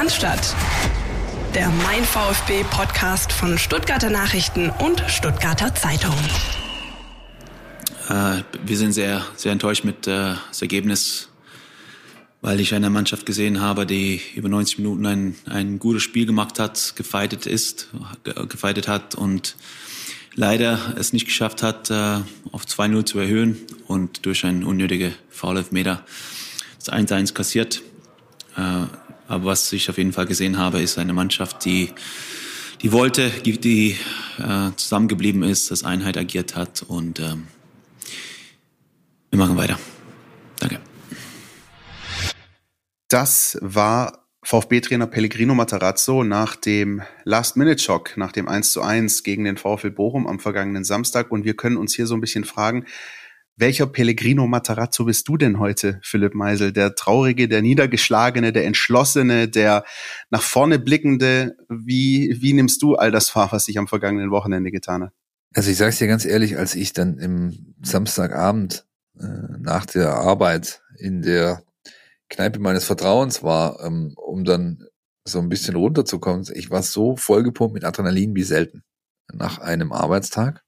Cannstatt. Der Mein VfB Podcast von Stuttgarter Nachrichten und Stuttgarter Zeitung. Äh, wir sind sehr, sehr enttäuscht mit äh, das Ergebnis, weil ich eine Mannschaft gesehen habe, die über 90 Minuten ein, ein gutes Spiel gemacht hat, gefeitet ist, gefeitet hat und leider es nicht geschafft hat, äh, auf 2-0 zu erhöhen und durch ein unnötige Foul-Elfmeter das 1-1 kassiert. Aber was ich auf jeden Fall gesehen habe, ist eine Mannschaft, die, die wollte, die, äh, zusammengeblieben ist, das Einheit agiert hat und ähm, wir machen weiter. Danke. Das war VfB-Trainer Pellegrino Matarazzo nach dem Last-Minute-Schock, nach dem 1 zu 1 gegen den VfL Bochum am vergangenen Samstag. Und wir können uns hier so ein bisschen fragen, welcher Pellegrino Matarazzo bist du denn heute, Philipp Meisel? Der traurige, der niedergeschlagene, der entschlossene, der nach vorne blickende. Wie, wie nimmst du all das wahr, was sich am vergangenen Wochenende getan hat? Also ich sage es dir ganz ehrlich, als ich dann im Samstagabend äh, nach der Arbeit in der Kneipe meines Vertrauens war, ähm, um dann so ein bisschen runterzukommen, ich war so vollgepumpt mit Adrenalin wie selten nach einem Arbeitstag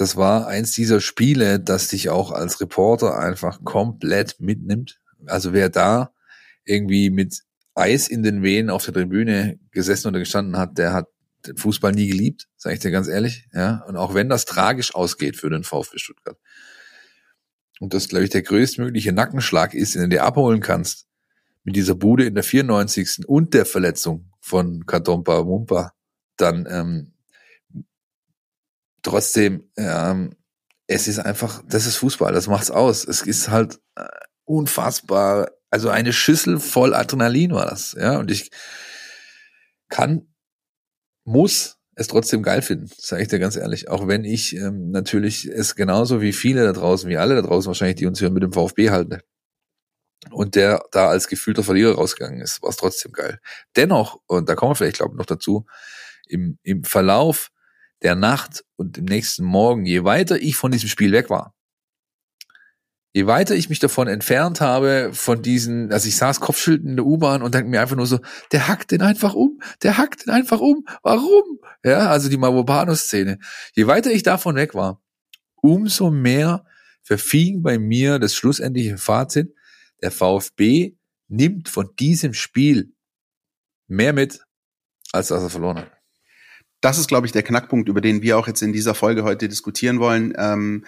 das war eins dieser Spiele, das dich auch als Reporter einfach komplett mitnimmt. Also wer da irgendwie mit Eis in den Venen auf der Tribüne gesessen oder gestanden hat, der hat den Fußball nie geliebt, sage ich dir ganz ehrlich. Ja, und auch wenn das tragisch ausgeht für den VfB Stuttgart und das, glaube ich, der größtmögliche Nackenschlag ist, den du dir abholen kannst, mit dieser Bude in der 94. und der Verletzung von Katompa Mumpa, dann ähm, trotzdem, ähm, es ist einfach, das ist Fußball, das macht's aus. Es ist halt äh, unfassbar, also eine Schüssel voll Adrenalin war das, ja, und ich kann, muss es trotzdem geil finden, sage ich dir ganz ehrlich. Auch wenn ich ähm, natürlich es genauso wie viele da draußen, wie alle da draußen wahrscheinlich, die uns hören, mit dem VfB halten. Und der da als gefühlter Verlierer rausgegangen ist, war es trotzdem geil. Dennoch, und da kommen wir vielleicht, glaube ich, noch dazu, im, im Verlauf der Nacht und dem nächsten Morgen, je weiter ich von diesem Spiel weg war, je weiter ich mich davon entfernt habe, von diesen, also ich saß Kopfschild in der U-Bahn und denke mir einfach nur so, der hackt den einfach um, der hackt den einfach um, warum? Ja, also die Mavopano-Szene. Je weiter ich davon weg war, umso mehr verfing bei mir das schlussendliche Fazit, der VfB nimmt von diesem Spiel mehr mit, als dass er verloren hat das ist, glaube ich, der Knackpunkt, über den wir auch jetzt in dieser Folge heute diskutieren wollen. Ähm,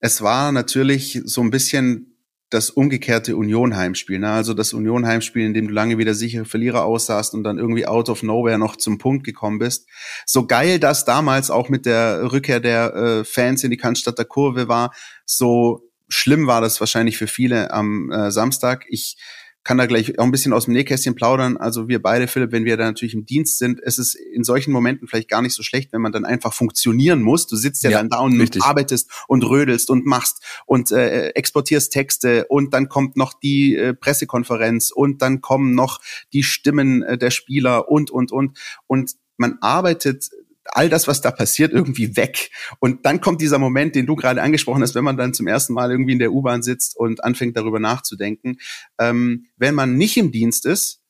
es war natürlich so ein bisschen das umgekehrte Union-Heimspiel. Ne? Also das Union-Heimspiel, in dem du lange wieder sichere Verlierer aussahst und dann irgendwie out of nowhere noch zum Punkt gekommen bist. So geil das damals auch mit der Rückkehr der äh, Fans in die Cannstatter Kurve war, so schlimm war das wahrscheinlich für viele am äh, Samstag. Ich kann da gleich auch ein bisschen aus dem Nähkästchen plaudern. Also wir beide, Philipp, wenn wir da natürlich im Dienst sind, ist es in solchen Momenten vielleicht gar nicht so schlecht, wenn man dann einfach funktionieren muss. Du sitzt ja, ja dann da und richtig. arbeitest und rödelst und machst und äh, exportierst Texte und dann kommt noch die äh, Pressekonferenz und dann kommen noch die Stimmen äh, der Spieler und, und, und. Und man arbeitet all das, was da passiert, irgendwie weg. Und dann kommt dieser Moment, den du gerade angesprochen hast, wenn man dann zum ersten Mal irgendwie in der U-Bahn sitzt und anfängt darüber nachzudenken. Ähm, wenn man nicht im Dienst ist,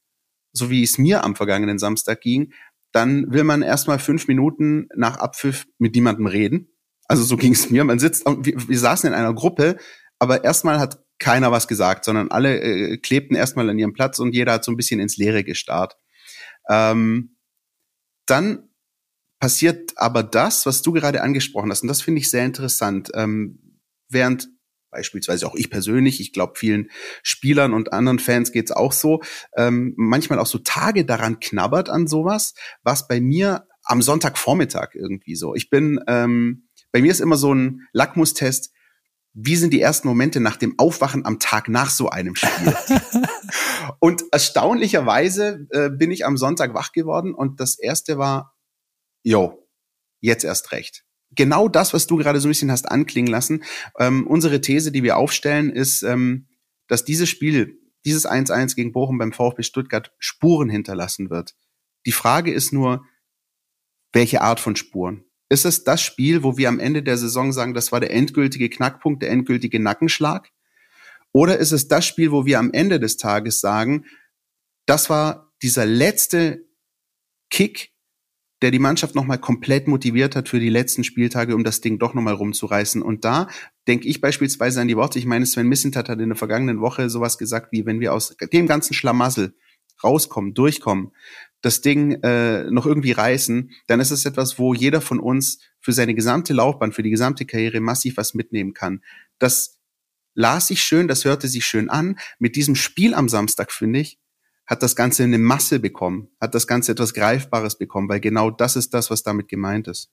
so wie es mir am vergangenen Samstag ging, dann will man erstmal fünf Minuten nach Abpfiff mit niemandem reden. Also so ging es mir. Man sitzt, wir, wir saßen in einer Gruppe, aber erstmal hat keiner was gesagt, sondern alle äh, klebten erstmal an ihrem Platz und jeder hat so ein bisschen ins Leere gestarrt. Ähm, dann passiert aber das, was du gerade angesprochen hast, und das finde ich sehr interessant, ähm, während beispielsweise auch ich persönlich, ich glaube vielen Spielern und anderen Fans geht's auch so, ähm, manchmal auch so Tage daran knabbert an sowas, was bei mir am Sonntagvormittag irgendwie so. Ich bin, ähm, bei mir ist immer so ein Lackmustest, wie sind die ersten Momente nach dem Aufwachen am Tag nach so einem Spiel? und erstaunlicherweise äh, bin ich am Sonntag wach geworden und das erste war, yo, jetzt erst recht. Genau das, was du gerade so ein bisschen hast anklingen lassen. Ähm, unsere These, die wir aufstellen, ist, ähm, dass dieses Spiel, dieses 1-1 gegen Bochum beim VfB Stuttgart Spuren hinterlassen wird. Die Frage ist nur, welche Art von Spuren? Ist es das Spiel, wo wir am Ende der Saison sagen, das war der endgültige Knackpunkt, der endgültige Nackenschlag? Oder ist es das Spiel, wo wir am Ende des Tages sagen, das war dieser letzte Kick, der die Mannschaft nochmal komplett motiviert hat für die letzten Spieltage, um das Ding doch nochmal rumzureißen. Und da denke ich beispielsweise an die Worte, ich meine, Sven Missentat hat in der vergangenen Woche sowas gesagt, wie wenn wir aus dem ganzen Schlamassel rauskommen, durchkommen, das Ding äh, noch irgendwie reißen, dann ist es etwas, wo jeder von uns für seine gesamte Laufbahn, für die gesamte Karriere massiv was mitnehmen kann. Das las ich schön, das hörte sich schön an. Mit diesem Spiel am Samstag, finde ich, hat das Ganze eine Masse bekommen, hat das Ganze etwas Greifbares bekommen, weil genau das ist das, was damit gemeint ist.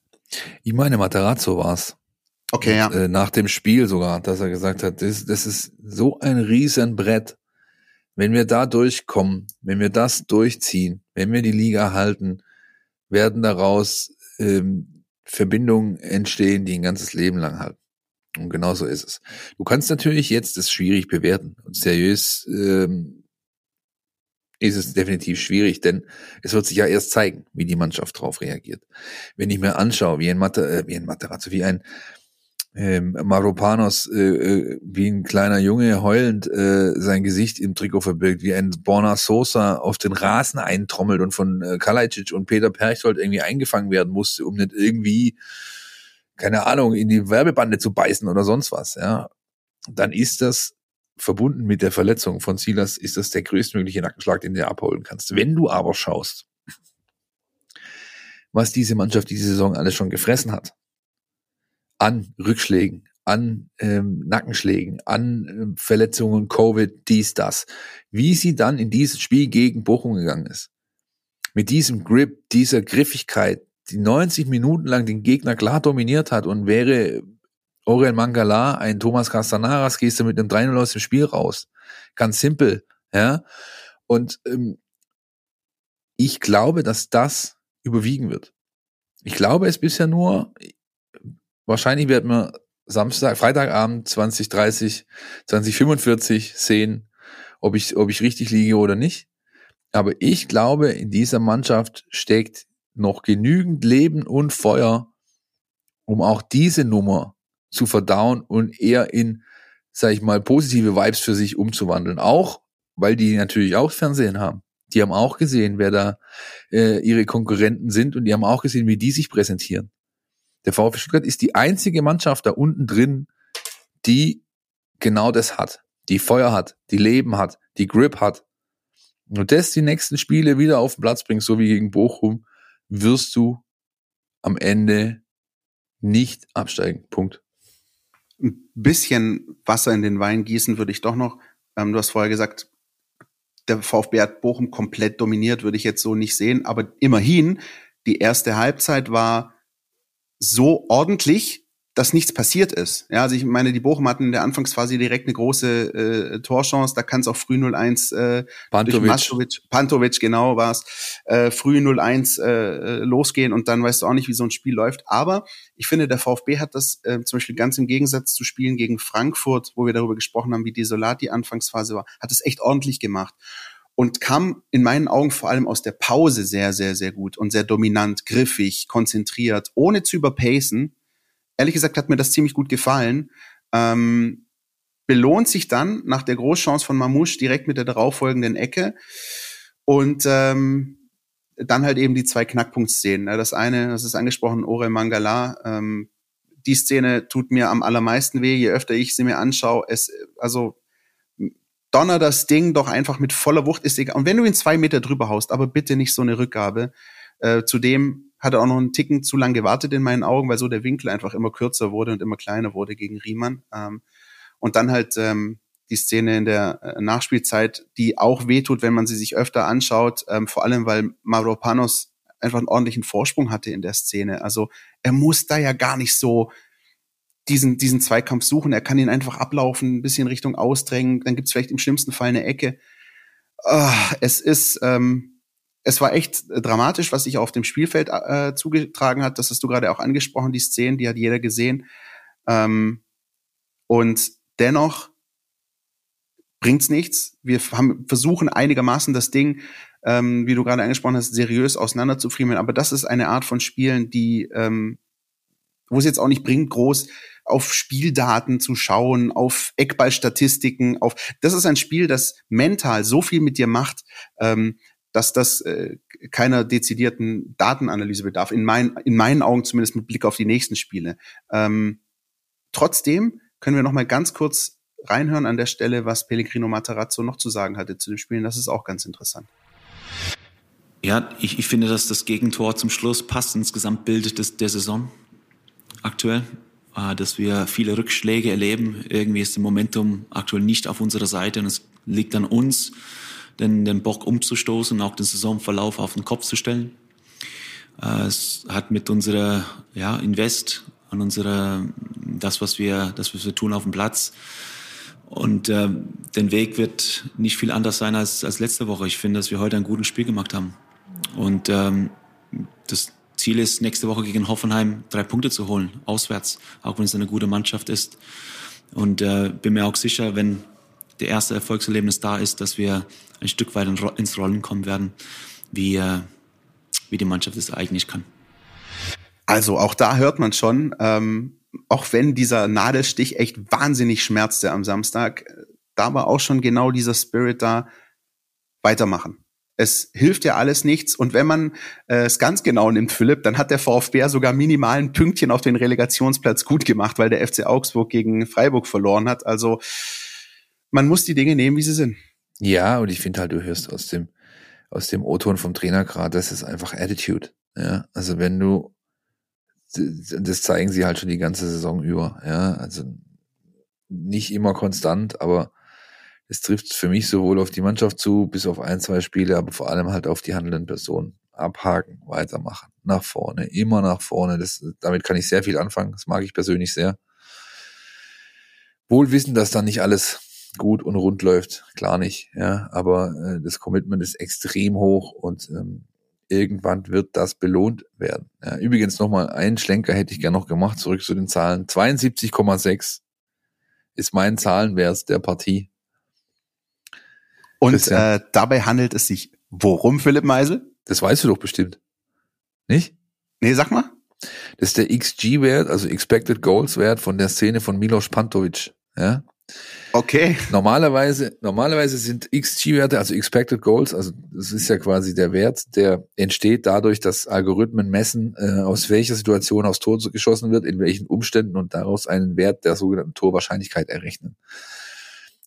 Ich meine, Materazzo war's. Okay, ja. Äh, nach dem Spiel sogar, dass er gesagt hat, das, das ist so ein Riesenbrett. Wenn wir da durchkommen, wenn wir das durchziehen, wenn wir die Liga halten, werden daraus ähm, Verbindungen entstehen, die ein ganzes Leben lang halten. Und genau so ist es. Du kannst natürlich jetzt das schwierig bewerten und seriös ähm, ist es definitiv schwierig, denn es wird sich ja erst zeigen, wie die Mannschaft darauf reagiert. Wenn ich mir anschaue, wie ein, Mater, äh, wie ein Materazzo, wie ein ähm, Maropanos, äh, äh, wie ein kleiner Junge heulend äh, sein Gesicht im Trikot verbirgt, wie ein Borna Sosa auf den Rasen eintrommelt und von äh, Kalajdzic und Peter Perchtold irgendwie eingefangen werden musste, um nicht irgendwie, keine Ahnung, in die Werbebande zu beißen oder sonst was, ja, dann ist das verbunden mit der Verletzung von Silas ist das der größtmögliche Nackenschlag, den du abholen kannst. Wenn du aber schaust, was diese Mannschaft diese Saison alles schon gefressen hat, an Rückschlägen, an ähm, Nackenschlägen, an äh, Verletzungen, Covid, dies, das, wie sie dann in dieses Spiel gegen Bochum gegangen ist. Mit diesem Grip, dieser Griffigkeit, die 90 Minuten lang den Gegner klar dominiert hat und wäre Aurel Mangala, ein Thomas Castanaras, gehst du mit einem 3-0 aus dem Spiel raus. Ganz simpel, ja. Und ähm, ich glaube, dass das überwiegen wird. Ich glaube es bisher nur, wahrscheinlich werden wir Samstag, Freitagabend 2030, 2045 sehen, ob ich, ob ich richtig liege oder nicht. Aber ich glaube, in dieser Mannschaft steckt noch genügend Leben und Feuer, um auch diese Nummer zu verdauen und eher in, sag ich mal, positive Vibes für sich umzuwandeln. Auch, weil die natürlich auch Fernsehen haben. Die haben auch gesehen, wer da äh, ihre Konkurrenten sind und die haben auch gesehen, wie die sich präsentieren. Der VfB Stuttgart ist die einzige Mannschaft da unten drin, die genau das hat. Die Feuer hat, die Leben hat, die Grip hat. Und das die nächsten Spiele wieder auf den Platz bringst, so wie gegen Bochum, wirst du am Ende nicht absteigen. Punkt ein bisschen Wasser in den Wein gießen würde ich doch noch. Ähm, du hast vorher gesagt, der VfB hat Bochum komplett dominiert, würde ich jetzt so nicht sehen. Aber immerhin, die erste Halbzeit war so ordentlich, dass nichts passiert ist. Ja, also ich meine, die Bochum hatten in der Anfangsphase direkt eine große äh, Torchance. Da kann es auch früh 0-1 äh, Pantovic. durch Maschowitsch, Pantovic, genau war's, äh, früh 0-1 äh, losgehen und dann weißt du auch nicht, wie so ein Spiel läuft. Aber ich finde, der VfB hat das äh, zum Beispiel ganz im Gegensatz zu Spielen gegen Frankfurt, wo wir darüber gesprochen haben, wie desolat die Anfangsphase war, hat es echt ordentlich gemacht und kam in meinen Augen vor allem aus der Pause sehr, sehr, sehr gut und sehr dominant, griffig, konzentriert, ohne zu überpacen ehrlich gesagt hat mir das ziemlich gut gefallen. Ähm, belohnt sich dann nach der Großchance von Mamouche direkt mit der darauffolgenden Ecke und ähm, dann halt eben die zwei Knackpunktszenen. Das eine, das ist angesprochen, Orel Mangala. Ähm, die Szene tut mir am allermeisten weh, je öfter ich sie mir anschaue. Es, also donner das Ding doch einfach mit voller Wucht, ist egal. Und wenn du ihn zwei Meter drüber haust, aber bitte nicht so eine Rückgabe. Äh, zudem hat er auch noch einen Ticken zu lang gewartet in meinen Augen, weil so der Winkel einfach immer kürzer wurde und immer kleiner wurde gegen Riemann. Ähm, und dann halt ähm, die Szene in der äh, Nachspielzeit, die auch wehtut, wenn man sie sich öfter anschaut, ähm, vor allem weil Mavropanos einfach einen ordentlichen Vorsprung hatte in der Szene. Also er muss da ja gar nicht so diesen, diesen Zweikampf suchen. Er kann ihn einfach ablaufen, ein bisschen Richtung ausdrängen, dann gibt's vielleicht im schlimmsten Fall eine Ecke. Oh, es ist, ähm, es war echt dramatisch, was sich auf dem Spielfeld äh, zugetragen hat. Das hast du gerade auch angesprochen, die Szenen, die hat jeder gesehen. Ähm, und dennoch bringt's nichts. Wir haben, versuchen einigermaßen das Ding, ähm, wie du gerade angesprochen hast, seriös auseinanderzufriemeln. Aber das ist eine Art von Spielen, die, ähm, wo es jetzt auch nicht bringt, groß auf Spieldaten zu schauen, auf Eckballstatistiken, auf das ist ein Spiel, das mental so viel mit dir macht, ähm, dass das äh, keiner dezidierten Datenanalyse bedarf. In, mein, in meinen Augen zumindest mit Blick auf die nächsten Spiele. Ähm, trotzdem können wir noch mal ganz kurz reinhören an der Stelle, was Pellegrino Matarazzo noch zu sagen hatte zu den Spielen. Das ist auch ganz interessant. Ja, ich, ich finde, dass das Gegentor zum Schluss passt ins Gesamtbild des, der Saison aktuell. Äh, dass wir viele Rückschläge erleben. Irgendwie ist das Momentum aktuell nicht auf unserer Seite und es liegt an uns, den, den Bock umzustoßen und auch den Saisonverlauf auf den Kopf zu stellen. Äh, es hat mit unserer ja, Invest, an unserer, das, was wir, das, was wir tun auf dem Platz, und äh, den Weg wird nicht viel anders sein als, als letzte Woche. Ich finde, dass wir heute ein gutes Spiel gemacht haben. Und ähm, das Ziel ist, nächste Woche gegen Hoffenheim drei Punkte zu holen, auswärts, auch wenn es eine gute Mannschaft ist. Und äh, bin mir auch sicher, wenn der erste Erfolgserlebnis da ist, dass wir ein Stück weit ins Rollen kommen werden, wie, äh, wie die Mannschaft es eigentlich kann. Also auch da hört man schon, ähm, auch wenn dieser Nadelstich echt wahnsinnig schmerzte am Samstag, da war auch schon genau dieser Spirit da, weitermachen. Es hilft ja alles nichts. Und wenn man äh, es ganz genau nimmt, Philipp, dann hat der VfB sogar minimalen Pünktchen auf den Relegationsplatz gut gemacht, weil der FC Augsburg gegen Freiburg verloren hat. Also man muss die Dinge nehmen, wie sie sind. Ja, und ich finde halt, du hörst aus dem, aus dem O-Ton vom Trainer gerade, das ist einfach Attitude. Ja, also wenn du das zeigen sie halt schon die ganze Saison über. Ja, also nicht immer konstant, aber es trifft für mich sowohl auf die Mannschaft zu, bis auf ein, zwei Spiele, aber vor allem halt auf die handelnden Personen. Abhaken, weitermachen, nach vorne, immer nach vorne. Das, damit kann ich sehr viel anfangen. Das mag ich persönlich sehr. Wohl wissen, dass dann nicht alles gut und rund läuft, klar nicht, ja, aber äh, das Commitment ist extrem hoch und ähm, irgendwann wird das belohnt werden. Ja, übrigens nochmal einen Schlenker hätte ich gerne noch gemacht, zurück zu den Zahlen. 72,6 ist mein Zahlenwert der Partie. Und äh, dabei handelt es sich worum, Philipp Meisel? Das weißt du doch bestimmt. Nicht? Nee, sag mal. Das ist der XG-Wert, also Expected Goals-Wert von der Szene von Milos Pantovic. Ja? Okay. Normalerweise, normalerweise sind XG-Werte, also Expected Goals, also das ist ja quasi der Wert, der entsteht dadurch, dass Algorithmen messen, äh, aus welcher Situation aufs Tor geschossen wird, in welchen Umständen und daraus einen Wert der sogenannten Torwahrscheinlichkeit errechnen.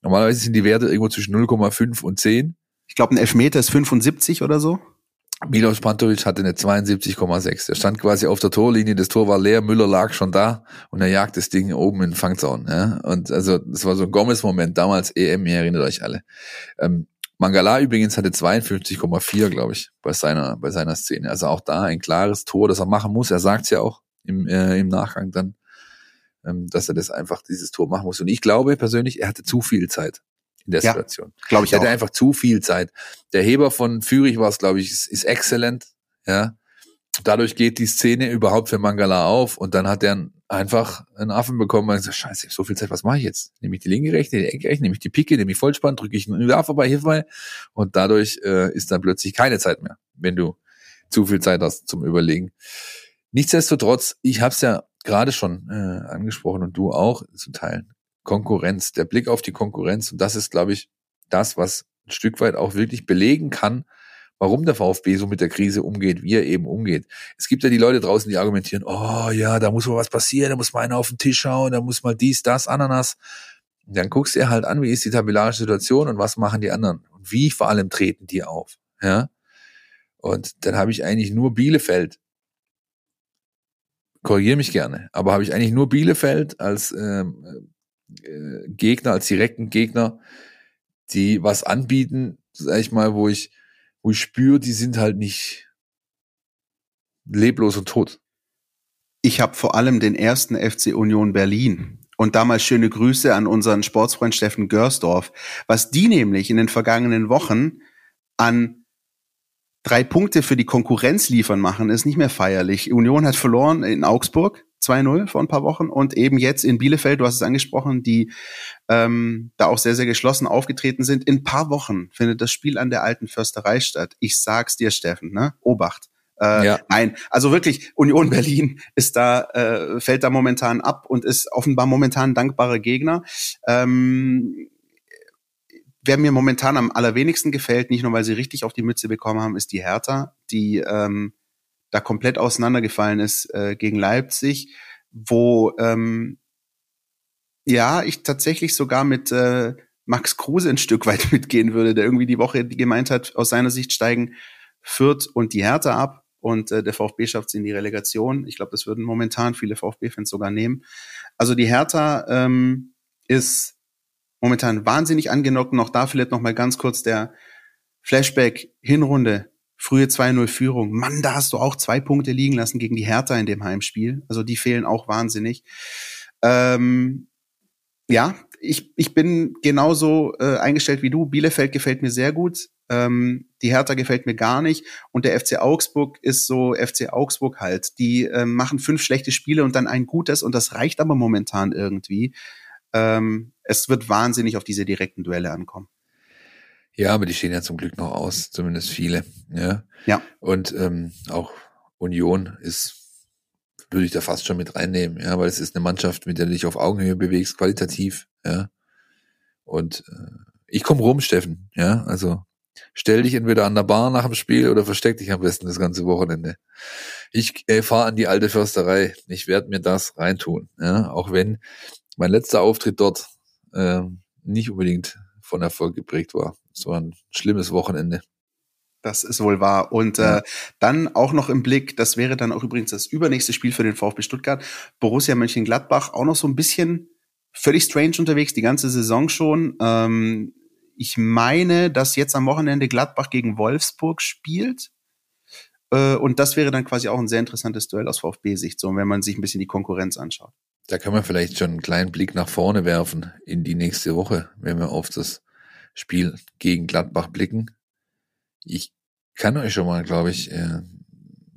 Normalerweise sind die Werte irgendwo zwischen 0,5 und 10. Ich glaube, ein Elfmeter ist 75 oder so. Milos Pantovic hatte eine 72,6. Er stand quasi auf der Torlinie, das Tor war leer, Müller lag schon da und er jagt das Ding oben in den Fangzaun. Ja? Und also das war so ein Gomez-Moment, damals EM, ihr erinnert euch alle. Ähm, Mangala übrigens hatte 52,4, glaube ich, bei seiner, bei seiner Szene. Also auch da ein klares Tor, das er machen muss. Er sagt es ja auch im, äh, im Nachgang dann, ähm, dass er das einfach, dieses Tor machen muss. Und ich glaube persönlich, er hatte zu viel Zeit in der ja, Situation. Glaube ich. Er hatte einfach zu viel Zeit. Der Heber von Fürich war es, glaube ich, ist, ist exzellent. Ja. Dadurch geht die Szene überhaupt für Mangala auf und dann hat er einfach einen Affen bekommen und gesagt, scheiße, ich so viel Zeit, was mache ich jetzt? Nehme ich die linke rechte, die Ecke rechte, nehme ich die Picke, nehme ich Vollspann, drücke ich einen Werfer bei, hilf mal. Und dadurch äh, ist dann plötzlich keine Zeit mehr, wenn du zu viel Zeit hast zum Überlegen. Nichtsdestotrotz, ich habe es ja gerade schon äh, angesprochen und du auch zu teilen. Konkurrenz, der Blick auf die Konkurrenz. Und das ist, glaube ich, das, was ein Stück weit auch wirklich belegen kann, warum der VfB so mit der Krise umgeht, wie er eben umgeht. Es gibt ja die Leute draußen, die argumentieren, oh ja, da muss mal was passieren, da muss mal einer auf den Tisch schauen, da muss mal dies, das, Ananas. Und dann guckst du dir halt an, wie ist die tabellarische Situation und was machen die anderen und wie vor allem treten die auf. Ja? Und dann habe ich eigentlich nur Bielefeld. Korrigiere mich gerne, aber habe ich eigentlich nur Bielefeld als ähm, äh, Gegner, als direkten Gegner, die was anbieten, sag ich mal, wo ich, wo ich spüre, die sind halt nicht leblos und tot. Ich habe vor allem den ersten FC Union Berlin und damals schöne Grüße an unseren Sportsfreund Steffen Görsdorf, was die nämlich in den vergangenen Wochen an drei Punkte für die Konkurrenz liefern machen, ist nicht mehr feierlich. Union hat verloren in Augsburg, 2-0 vor ein paar Wochen und eben jetzt in Bielefeld, du hast es angesprochen, die ähm, da auch sehr, sehr geschlossen aufgetreten sind. In ein paar Wochen findet das Spiel an der alten Försterei statt. Ich sag's dir, Steffen, ne? Obacht. Äh, ja. Nein, also wirklich, Union Berlin ist da, äh, fällt da momentan ab und ist offenbar momentan ein dankbarer Gegner. Ähm, wer mir momentan am allerwenigsten gefällt, nicht nur weil sie richtig auf die Mütze bekommen haben, ist die Hertha, die ähm, da komplett auseinandergefallen ist äh, gegen Leipzig, wo ähm, ja ich tatsächlich sogar mit äh, Max Kruse ein Stück weit mitgehen würde, der irgendwie die Woche gemeint hat, aus seiner Sicht steigen Fürth und die Hertha ab und äh, der VfB schafft sie in die Relegation. Ich glaube, das würden momentan viele VfB-Fans sogar nehmen. Also die Hertha ähm, ist momentan wahnsinnig angenockt. Noch da vielleicht noch mal ganz kurz der Flashback Hinrunde. Frühe 2-0 Führung. Mann, da hast du auch zwei Punkte liegen lassen gegen die Hertha in dem Heimspiel. Also die fehlen auch wahnsinnig. Ähm, ja, ich, ich bin genauso äh, eingestellt wie du. Bielefeld gefällt mir sehr gut. Ähm, die Hertha gefällt mir gar nicht. Und der FC Augsburg ist so FC Augsburg halt. Die ähm, machen fünf schlechte Spiele und dann ein gutes und das reicht aber momentan irgendwie. Ähm, es wird wahnsinnig auf diese direkten Duelle ankommen. Ja, aber die stehen ja zum Glück noch aus, zumindest viele. Ja. ja. Und ähm, auch Union ist würde ich da fast schon mit reinnehmen, ja, weil es ist eine Mannschaft, mit der du dich auf Augenhöhe bewegst, qualitativ, ja. Und äh, ich komme rum, Steffen, ja, also stell dich entweder an der Bar nach dem Spiel oder versteck dich am besten das ganze Wochenende. Ich äh, fahre an die alte Försterei. Ich werde mir das reintun, ja, auch wenn mein letzter Auftritt dort äh, nicht unbedingt von Erfolg geprägt war. Es war ein schlimmes Wochenende. Das ist wohl wahr. Und ja. äh, dann auch noch im Blick, das wäre dann auch übrigens das übernächste Spiel für den VfB Stuttgart. Borussia Mönchengladbach auch noch so ein bisschen völlig strange unterwegs, die ganze Saison schon. Ähm, ich meine, dass jetzt am Wochenende Gladbach gegen Wolfsburg spielt. Äh, und das wäre dann quasi auch ein sehr interessantes Duell aus VfB-Sicht, so wenn man sich ein bisschen die Konkurrenz anschaut. Da kann man vielleicht schon einen kleinen Blick nach vorne werfen in die nächste Woche, wenn wir auf das Spiel gegen Gladbach blicken. Ich kann euch schon mal, glaube ich, äh,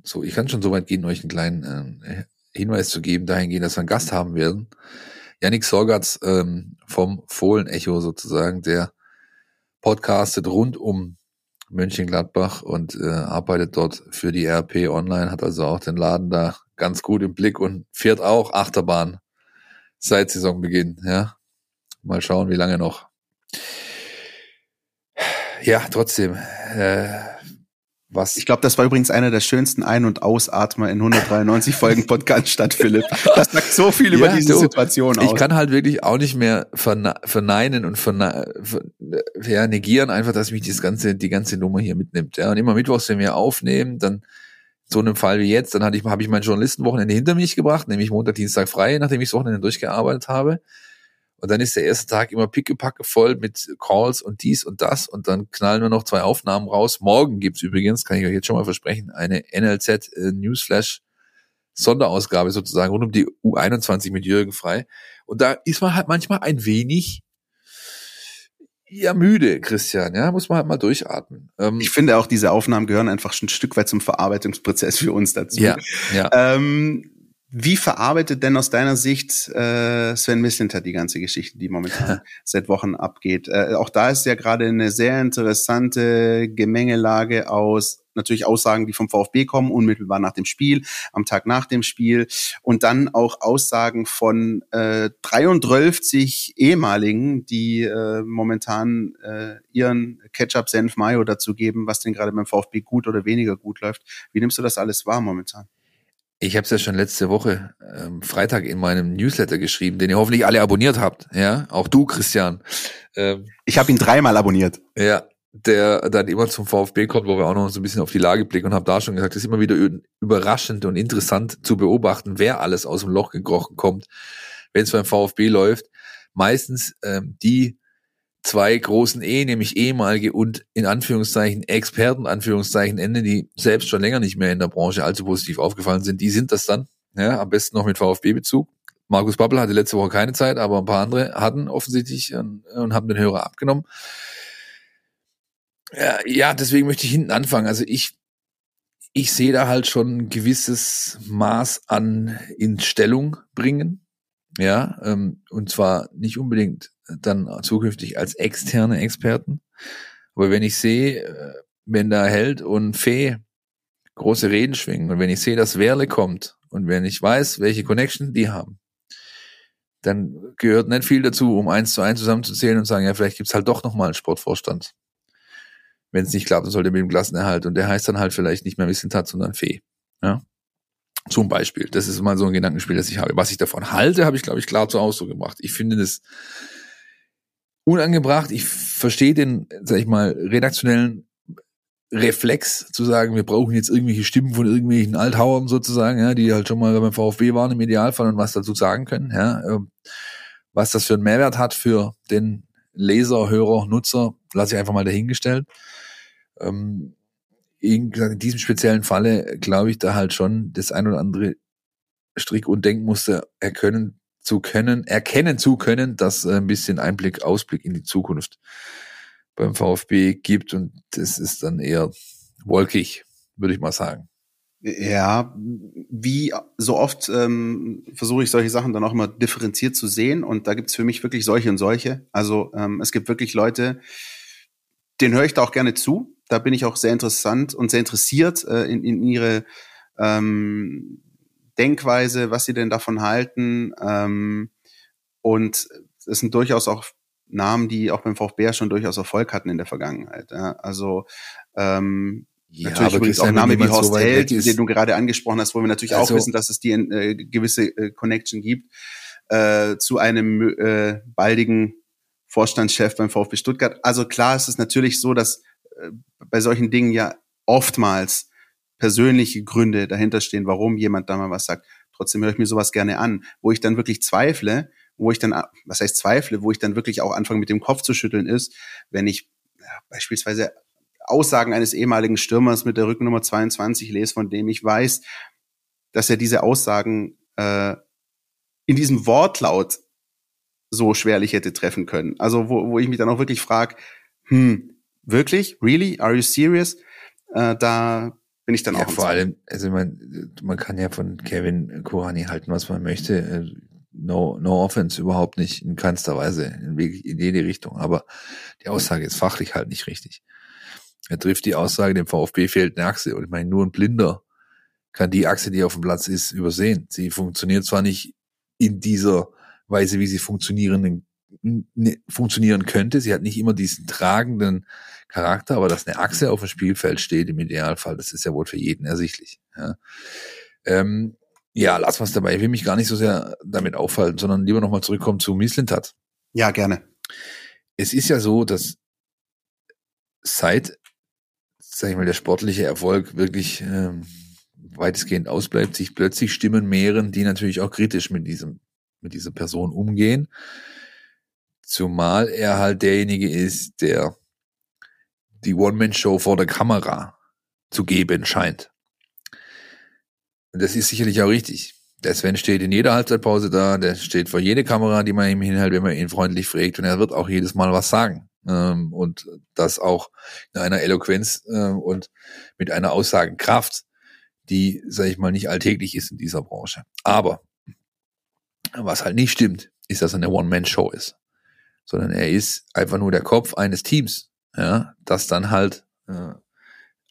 so, ich kann schon so weit gehen, euch einen kleinen äh, Hinweis zu geben, dahingehend, dass wir einen Gast haben werden. Yannick Sorgatz ähm, vom Fohlen-Echo sozusagen, der podcastet rund um Mönchengladbach und äh, arbeitet dort für die RP Online, hat also auch den Laden da ganz gut im Blick und fährt auch Achterbahn seit Saisonbeginn. Ja, mal schauen, wie lange noch. Ja, trotzdem. Äh, was? Ich glaube, das war übrigens einer der schönsten Ein- und Ausatmer in 193 Folgen Podcast statt, Philipp. Das sagt so viel über ja, diese du, Situation aus. Ich kann halt wirklich auch nicht mehr verne verneinen und verne ja, negieren einfach, dass mich das ganze, die ganze Nummer hier mitnimmt. Ja, und immer mittwochs, wenn wir aufnehmen, dann so einem Fall wie jetzt, dann hatte ich, habe ich mein Journalistenwochenende hinter mich gebracht, nämlich Montag, Dienstag frei, nachdem ich das Wochenende durchgearbeitet habe. Und dann ist der erste Tag immer pickepacke voll mit Calls und dies und das. Und dann knallen wir noch zwei Aufnahmen raus. Morgen gibt's übrigens, kann ich euch jetzt schon mal versprechen, eine NLZ äh, Newsflash Sonderausgabe sozusagen rund um die U21 mit Jürgen Frei. Und da ist man halt manchmal ein wenig ja müde, Christian, ja, muss man halt mal durchatmen. Ähm, ich finde auch, diese Aufnahmen gehören einfach schon ein Stück weit zum Verarbeitungsprozess für uns dazu. Ja, ja. Ähm, wie verarbeitet denn aus deiner Sicht äh, Sven Mislintat die ganze Geschichte, die momentan seit Wochen abgeht? Äh, auch da ist ja gerade eine sehr interessante Gemengelage aus natürlich Aussagen, die vom VfB kommen, unmittelbar nach dem Spiel, am Tag nach dem Spiel und dann auch Aussagen von äh, 33 ehemaligen, die äh, momentan äh, ihren Ketchup-Senf Mayo dazu geben, was denn gerade beim VfB gut oder weniger gut läuft. Wie nimmst du das alles wahr momentan? Ich habe es ja schon letzte Woche ähm, Freitag in meinem Newsletter geschrieben, den ihr hoffentlich alle abonniert habt. Ja, auch du, Christian. Ähm, ich habe ihn dreimal abonniert. Ja, der dann immer zum VfB kommt, wo wir auch noch so ein bisschen auf die Lage blicken und habe da schon gesagt, es ist immer wieder überraschend und interessant zu beobachten, wer alles aus dem Loch gekrochen kommt, wenn es beim VfB läuft. Meistens ähm, die zwei großen E, nämlich ehemalige und in Anführungszeichen Experten, Anführungszeichen Ende, die selbst schon länger nicht mehr in der Branche allzu positiv aufgefallen sind, die sind das dann. Ja, am besten noch mit VfB-Bezug. Markus Babbel hatte letzte Woche keine Zeit, aber ein paar andere hatten offensichtlich und, haben den Hörer abgenommen. Ja, ja, deswegen möchte ich hinten anfangen. Also ich, ich sehe da halt schon ein gewisses Maß an in Stellung bringen. Ja, ähm, und zwar nicht unbedingt dann zukünftig als externe Experten. Aber wenn ich sehe, äh, wenn da Held und Fee große Reden schwingen und wenn ich sehe, dass Werle kommt und wenn ich weiß, welche Connection die haben, dann gehört nicht viel dazu, um eins zu eins zusammenzuzählen und sagen, ja, vielleicht gibt's halt doch nochmal einen Sportvorstand. Wenn es nicht klappt, dann sollte mit dem Klassenerhalt. Und der heißt dann halt vielleicht nicht mehr Missentat, sondern Fee. Ja? Zum Beispiel. Das ist mal so ein Gedankenspiel, das ich habe. Was ich davon halte, habe ich, glaube ich, klar zu Ausdruck gebracht. Ich finde das unangebracht. Ich verstehe den, sag ich mal, redaktionellen Reflex zu sagen, wir brauchen jetzt irgendwelche Stimmen von irgendwelchen Althauern sozusagen, ja, die halt schon mal beim VfB waren im Idealfall und was dazu sagen können, ja. Ähm, was das für einen Mehrwert hat für den Leser, Hörer, Nutzer, lasse ich einfach mal dahingestellt. Ähm, in, diesem speziellen Falle glaube ich da halt schon das ein oder andere Strick- und Denkmuster erkennen zu können, erkennen zu können, dass ein bisschen Einblick, Ausblick in die Zukunft beim VfB gibt und das ist dann eher wolkig, würde ich mal sagen. Ja, wie so oft ähm, versuche ich solche Sachen dann auch immer differenziert zu sehen und da gibt's für mich wirklich solche und solche. Also ähm, es gibt wirklich Leute, denen höre ich da auch gerne zu. Da bin ich auch sehr interessant und sehr interessiert äh, in, in ihre ähm, Denkweise, was sie denn davon halten. Ähm, und es sind durchaus auch Namen, die auch beim VfB schon durchaus Erfolg hatten in der Vergangenheit. Ja. Also ähm, ja, natürlich übrigens auch Name wie Horst so Held, den du gerade angesprochen hast, wo wir natürlich also, auch wissen, dass es die äh, gewisse äh, Connection gibt äh, zu einem äh, baldigen Vorstandschef beim VfB Stuttgart. Also klar ist es natürlich so, dass bei solchen Dingen ja oftmals persönliche Gründe dahinter stehen, warum jemand da mal was sagt. Trotzdem höre ich mir sowas gerne an. Wo ich dann wirklich zweifle, wo ich dann, was heißt zweifle, wo ich dann wirklich auch anfange mit dem Kopf zu schütteln ist, wenn ich ja, beispielsweise Aussagen eines ehemaligen Stürmers mit der Rückennummer 22 lese, von dem ich weiß, dass er diese Aussagen äh, in diesem Wortlaut so schwerlich hätte treffen können. Also wo, wo ich mich dann auch wirklich frage, hm, wirklich? Really? Are you serious? Äh, da bin ich dann ja, auch. Vor allem, also man, man kann ja von Kevin Kohani halten, was man möchte. Äh, no, no offense überhaupt nicht, in keinster Weise, in, in jede Richtung. Aber die Aussage ist fachlich halt nicht richtig. Er trifft die Aussage, dem VfB fehlt eine Achse. Und ich meine, nur ein Blinder kann die Achse, die auf dem Platz ist, übersehen. Sie funktioniert zwar nicht in dieser Weise, wie sie funktionieren, funktionieren könnte. Sie hat nicht immer diesen tragenden Charakter, aber dass eine Achse auf dem Spielfeld steht im Idealfall, das ist ja wohl für jeden ersichtlich. Ja. Ähm, ja, lass was dabei. Ich will mich gar nicht so sehr damit auffallen, sondern lieber nochmal zurückkommen zu Mislintat. Ja, gerne. Es ist ja so, dass seit, sag ich mal, der sportliche Erfolg wirklich ähm, weitestgehend ausbleibt, sich plötzlich Stimmen mehren, die natürlich auch kritisch mit diesem, mit dieser Person umgehen. Zumal er halt derjenige ist, der die One-Man-Show vor der Kamera zu geben scheint. Und das ist sicherlich auch richtig. Der Sven steht in jeder Halbzeitpause da, der steht vor jeder Kamera, die man ihm hinhält, wenn man ihn freundlich fragt und er wird auch jedes Mal was sagen. Ähm, und das auch in einer Eloquenz äh, und mit einer Aussagenkraft, die, sag ich mal, nicht alltäglich ist in dieser Branche. Aber was halt nicht stimmt, ist, dass er eine One-Man-Show ist. Sondern er ist einfach nur der Kopf eines Teams, ja, das dann halt äh,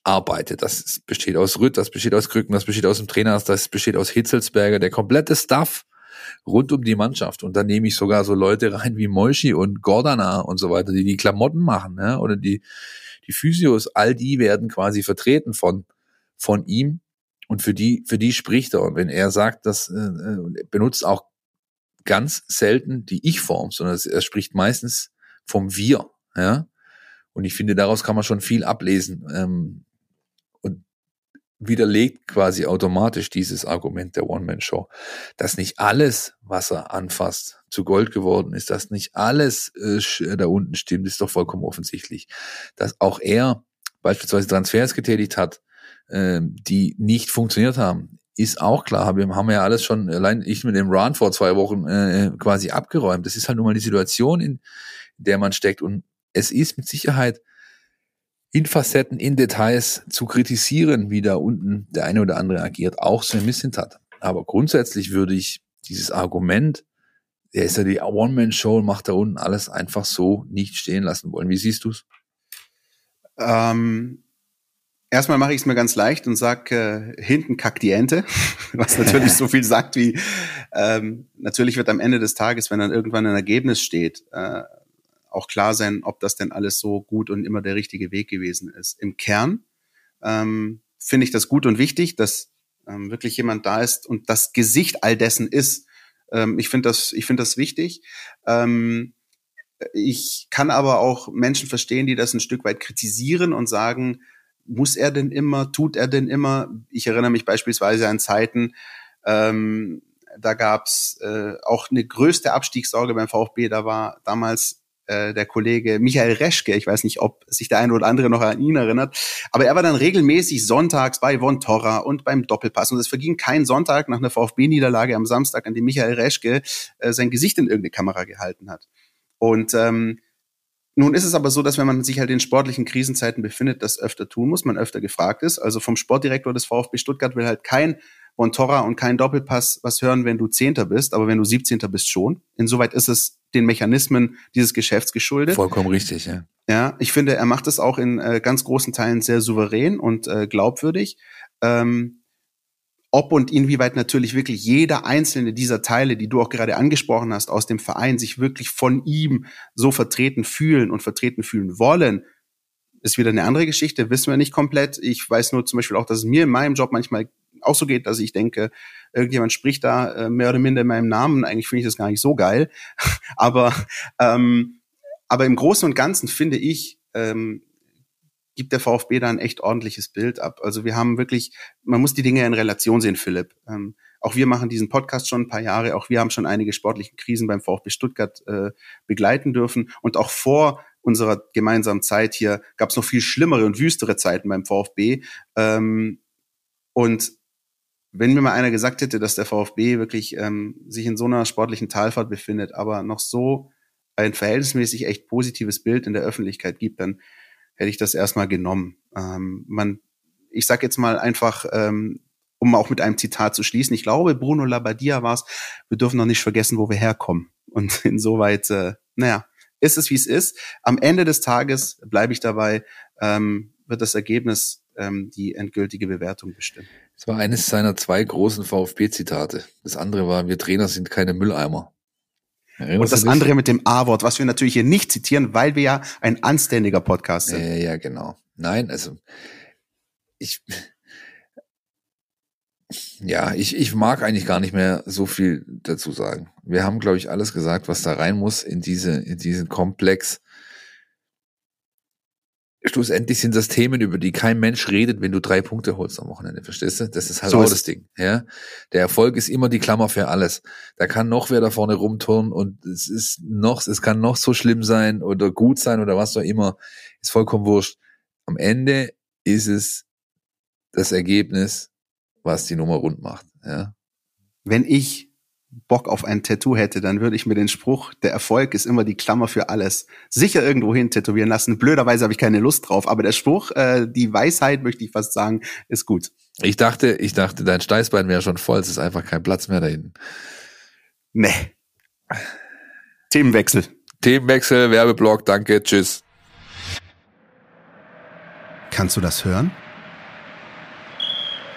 arbeitet. Das besteht aus Rütt, das besteht aus Krücken, das besteht aus dem Trainer, das besteht aus Hitzelsberger, der komplette Stuff rund um die Mannschaft. Und dann nehme ich sogar so Leute rein wie Moischi und Gordana und so weiter, die die Klamotten machen, ja, oder die, die Physios, all die werden quasi vertreten von, von ihm. Und für die, für die spricht er. Und wenn er sagt, das äh, benutzt auch ganz selten die Ich-Form, sondern er spricht meistens vom Wir, ja. Und ich finde, daraus kann man schon viel ablesen. Ähm, widerlegt quasi automatisch dieses Argument der One-Man-Show, dass nicht alles, was er anfasst, zu Gold geworden ist, dass nicht alles äh, da unten stimmt, ist doch vollkommen offensichtlich. Dass auch er beispielsweise Transfers getätigt hat, äh, die nicht funktioniert haben, ist auch klar. Wir haben ja alles schon, allein ich mit dem Run vor zwei Wochen äh, quasi abgeräumt. Das ist halt nun mal die Situation, in der man steckt. Und es ist mit Sicherheit in Facetten, in Details zu kritisieren, wie da unten der eine oder andere agiert, auch so ein bisschen hat. Aber grundsätzlich würde ich dieses Argument, der ist ja die One-Man-Show und macht da unten alles einfach so nicht stehen lassen wollen. Wie siehst du's? Ähm, Erstmal mache ich es mir ganz leicht und sag äh, hinten kackt die Ente, was natürlich so viel sagt wie ähm, natürlich wird am Ende des Tages, wenn dann irgendwann ein Ergebnis steht, äh, auch klar sein, ob das denn alles so gut und immer der richtige Weg gewesen ist. Im Kern ähm, finde ich das gut und wichtig, dass ähm, wirklich jemand da ist und das Gesicht all dessen ist. Ähm, ich finde das, ich finde das wichtig. Ähm, ich kann aber auch Menschen verstehen, die das ein Stück weit kritisieren und sagen, muss er denn immer, tut er denn immer? Ich erinnere mich beispielsweise an Zeiten, ähm, da gab's äh, auch eine größte Abstiegssorge beim VfB. Da war damals äh, der Kollege Michael Reschke, ich weiß nicht, ob sich der eine oder andere noch an ihn erinnert, aber er war dann regelmäßig sonntags bei Von Torra und beim Doppelpass und es verging kein Sonntag nach einer VfB-Niederlage am Samstag, an dem Michael Reschke äh, sein Gesicht in irgendeine Kamera gehalten hat. Und ähm, nun ist es aber so, dass wenn man sich halt in sportlichen Krisenzeiten befindet, das öfter tun muss, man öfter gefragt ist. Also vom Sportdirektor des VfB Stuttgart will halt kein Bontorra und kein Doppelpass was hören, wenn du Zehnter bist, aber wenn du Siebzehnter bist schon. Insoweit ist es den Mechanismen dieses Geschäfts geschuldet. Vollkommen richtig, ja. Ja, ich finde, er macht es auch in äh, ganz großen Teilen sehr souverän und äh, glaubwürdig. Ähm, ob und inwieweit natürlich wirklich jeder einzelne dieser Teile, die du auch gerade angesprochen hast, aus dem Verein sich wirklich von ihm so vertreten fühlen und vertreten fühlen wollen, ist wieder eine andere Geschichte, wissen wir nicht komplett. Ich weiß nur zum Beispiel auch, dass es mir in meinem Job manchmal auch so geht, dass ich denke, irgendjemand spricht da äh, mehr oder minder in meinem Namen. Eigentlich finde ich das gar nicht so geil. aber, ähm, aber im Großen und Ganzen finde ich, ähm, gibt der VfB da ein echt ordentliches Bild ab. Also wir haben wirklich, man muss die Dinge in Relation sehen, Philipp. Ähm, auch wir machen diesen Podcast schon ein paar Jahre. Auch wir haben schon einige sportliche Krisen beim VfB Stuttgart äh, begleiten dürfen. Und auch vor unserer gemeinsamen Zeit hier gab es noch viel schlimmere und wüstere Zeiten beim VfB. Ähm, und wenn mir mal einer gesagt hätte, dass der VfB wirklich ähm, sich in so einer sportlichen Talfahrt befindet, aber noch so ein verhältnismäßig echt positives Bild in der Öffentlichkeit gibt, dann hätte ich das erstmal genommen. Ähm, man, ich sag jetzt mal einfach, ähm, um auch mit einem Zitat zu schließen, ich glaube, Bruno Labbadia war es, wir dürfen noch nicht vergessen, wo wir herkommen. Und insoweit, äh, naja, ist es, wie es ist. Am Ende des Tages bleibe ich dabei, ähm, wird das Ergebnis ähm, die endgültige Bewertung bestimmen. Es war eines seiner zwei großen VfB-Zitate. Das andere war, wir Trainer sind keine Mülleimer. Und das andere mit dem A-Wort, was wir natürlich hier nicht zitieren, weil wir ja ein anständiger Podcast sind. Ja, ja, genau. Nein, also ich ja, ich, ich mag eigentlich gar nicht mehr so viel dazu sagen. Wir haben, glaube ich, alles gesagt, was da rein muss in diese, in diesen Komplex schlussendlich sind das Themen, über die kein Mensch redet, wenn du drei Punkte holst am Wochenende. Verstehst du? Das ist halt so auch das Ding. Ja, der Erfolg ist immer die Klammer für alles. Da kann noch wer da vorne rumturnen und es ist noch, es kann noch so schlimm sein oder gut sein oder was auch immer. Ist vollkommen wurscht. Am Ende ist es das Ergebnis, was die Nummer rund macht. Ja. Wenn ich Bock auf ein Tattoo hätte, dann würde ich mir den Spruch, der Erfolg ist immer die Klammer für alles, sicher irgendwo hin tätowieren lassen. Blöderweise habe ich keine Lust drauf, aber der Spruch, äh, die Weisheit, möchte ich fast sagen, ist gut. Ich dachte, ich dachte, dein Steißbein wäre schon voll, es ist einfach kein Platz mehr da hinten. Nee. Themenwechsel. Themenwechsel, Werbeblock, danke, tschüss. Kannst du das hören?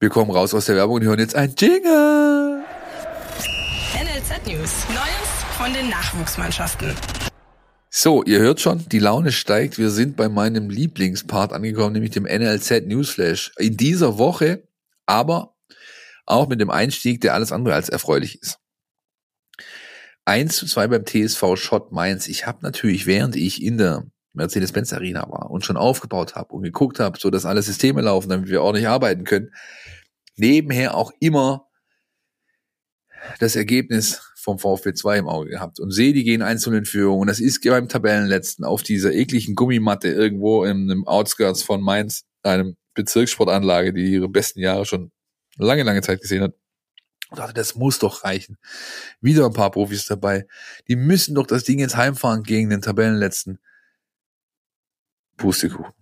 Wir kommen raus aus der Werbung und hören jetzt ein Jingle. NLZ News. Neues von den Nachwuchsmannschaften. So, ihr hört schon, die Laune steigt. Wir sind bei meinem Lieblingspart angekommen, nämlich dem NLZ Newsflash. In dieser Woche, aber auch mit dem Einstieg, der alles andere als erfreulich ist. 1 zu 2 beim TSV Schott Mainz. Ich habe natürlich, während ich in der Mercedes-Benz Arena war und schon aufgebaut habe und geguckt habe, so dass alle Systeme laufen, damit wir ordentlich arbeiten können, nebenher auch immer das Ergebnis vom VfB 2 im Auge gehabt und sehe, die gehen einzeln in Führung und das ist beim Tabellenletzten auf dieser ekligen Gummimatte irgendwo in einem Outskirts von Mainz, einem Bezirkssportanlage, die ihre besten Jahre schon lange, lange Zeit gesehen hat. Und dachte, das muss doch reichen. Wieder ein paar Profis dabei. Die müssen doch das Ding ins Heimfahren gegen den Tabellenletzten. Pustekuchen.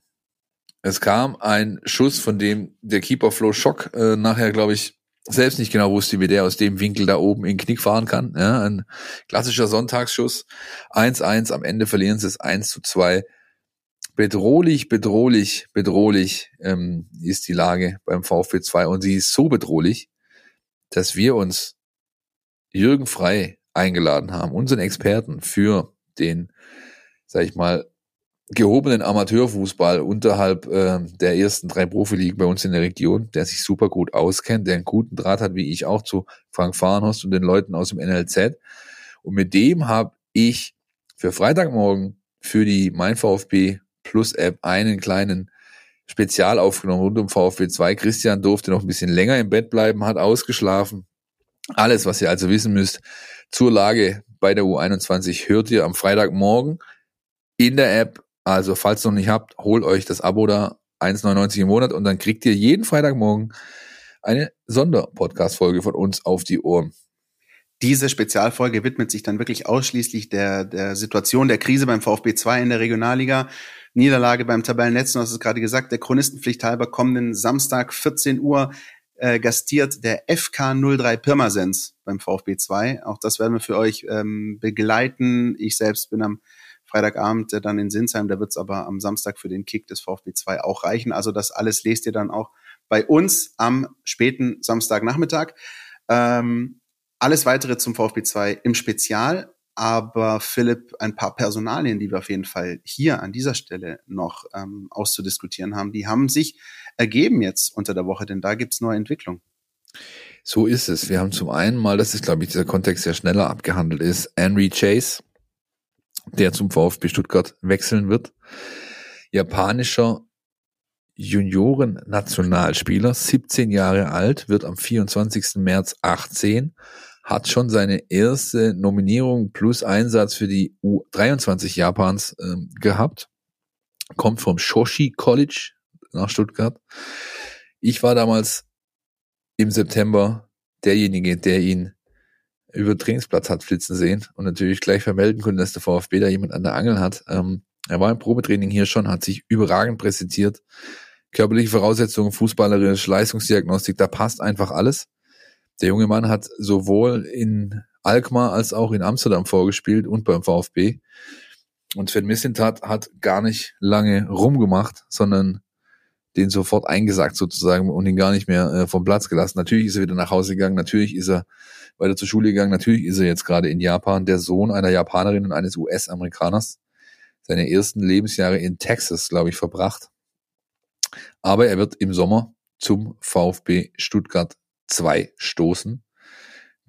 Es kam ein Schuss, von dem der Keeper Flo Schock äh, nachher, glaube ich, selbst nicht genau wusste, wie der aus dem Winkel da oben in den Knick fahren kann. Ja, ein klassischer Sonntagsschuss. 1-1, am Ende verlieren sie es 1 zu 2. Bedrohlich, bedrohlich, bedrohlich ähm, ist die Lage beim VfB 2 und sie ist so bedrohlich, dass wir uns Jürgen Frei eingeladen haben, unseren Experten für den, sag ich mal, gehobenen Amateurfußball unterhalb äh, der ersten drei Profiligen bei uns in der Region, der sich super gut auskennt, der einen guten Draht hat, wie ich auch zu Frank Fahrenhorst und den Leuten aus dem NLZ. Und mit dem habe ich für Freitagmorgen für die Mein VfB Plus App einen kleinen Spezial aufgenommen rund um VfB 2. Christian durfte noch ein bisschen länger im Bett bleiben, hat ausgeschlafen. Alles, was ihr also wissen müsst zur Lage bei der U21, hört ihr am Freitagmorgen in der App also, falls ihr noch nicht habt, holt euch das Abo da, 1,99 im Monat und dann kriegt ihr jeden Freitagmorgen eine Sonderpodcast-Folge von uns auf die Ohren. Diese Spezialfolge widmet sich dann wirklich ausschließlich der, der Situation der Krise beim VfB 2 in der Regionalliga. Niederlage beim Tabellennetz, du hast es gerade gesagt, der Chronistenpflicht halber kommenden Samstag 14 Uhr äh, gastiert der FK 03 Pirmasens beim VfB 2. Auch das werden wir für euch ähm, begleiten. Ich selbst bin am Freitagabend dann in Sinsheim. Da wird es aber am Samstag für den Kick des VfB 2 auch reichen. Also das alles lest ihr dann auch bei uns am späten Samstagnachmittag. Ähm, alles weitere zum VfB 2 im Spezial. Aber Philipp, ein paar Personalien, die wir auf jeden Fall hier an dieser Stelle noch ähm, auszudiskutieren haben, die haben sich ergeben jetzt unter der Woche, denn da gibt's neue Entwicklungen. So ist es. Wir haben zum einen mal, das ist, glaube ich, dieser Kontext sehr schneller abgehandelt ist, Henry Chase, der zum VfB Stuttgart wechseln wird. Japanischer Junioren-Nationalspieler, 17 Jahre alt, wird am 24. März 18, hat schon seine erste Nominierung plus Einsatz für die U23 Japans äh, gehabt, kommt vom Shoshi College nach Stuttgart. Ich war damals im September derjenige, der ihn über den Trainingsplatz hat flitzen sehen und natürlich gleich vermelden konnte, dass der VfB da jemand an der Angel hat. Ähm, er war im Probetraining hier schon, hat sich überragend präsentiert. Körperliche Voraussetzungen, fußballerisch, Leistungsdiagnostik, da passt einfach alles. Der junge Mann hat sowohl in Alkmaar als auch in Amsterdam vorgespielt und beim VfB. Und Sven Mislintat hat gar nicht lange rumgemacht, sondern den sofort eingesagt sozusagen und ihn gar nicht mehr äh, vom Platz gelassen. Natürlich ist er wieder nach Hause gegangen, natürlich ist er weiter zur Schule gegangen. Natürlich ist er jetzt gerade in Japan der Sohn einer Japanerin und eines US-Amerikaners. Seine ersten Lebensjahre in Texas, glaube ich, verbracht. Aber er wird im Sommer zum VfB Stuttgart 2 stoßen,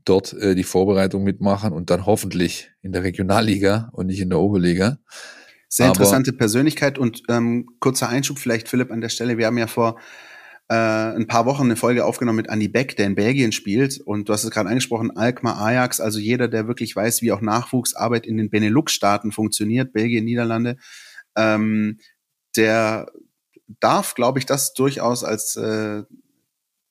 dort äh, die Vorbereitung mitmachen und dann hoffentlich in der Regionalliga und nicht in der Oberliga. Sehr interessante Aber, Persönlichkeit und ähm, kurzer Einschub vielleicht, Philipp, an der Stelle. Wir haben ja vor äh, ein paar Wochen eine Folge aufgenommen mit Andy Beck, der in Belgien spielt. Und du hast es gerade angesprochen, Alkmaar, Ajax, also jeder, der wirklich weiß, wie auch Nachwuchsarbeit in den Benelux-Staaten funktioniert, Belgien, Niederlande, ähm, der darf, glaube ich, das durchaus als äh,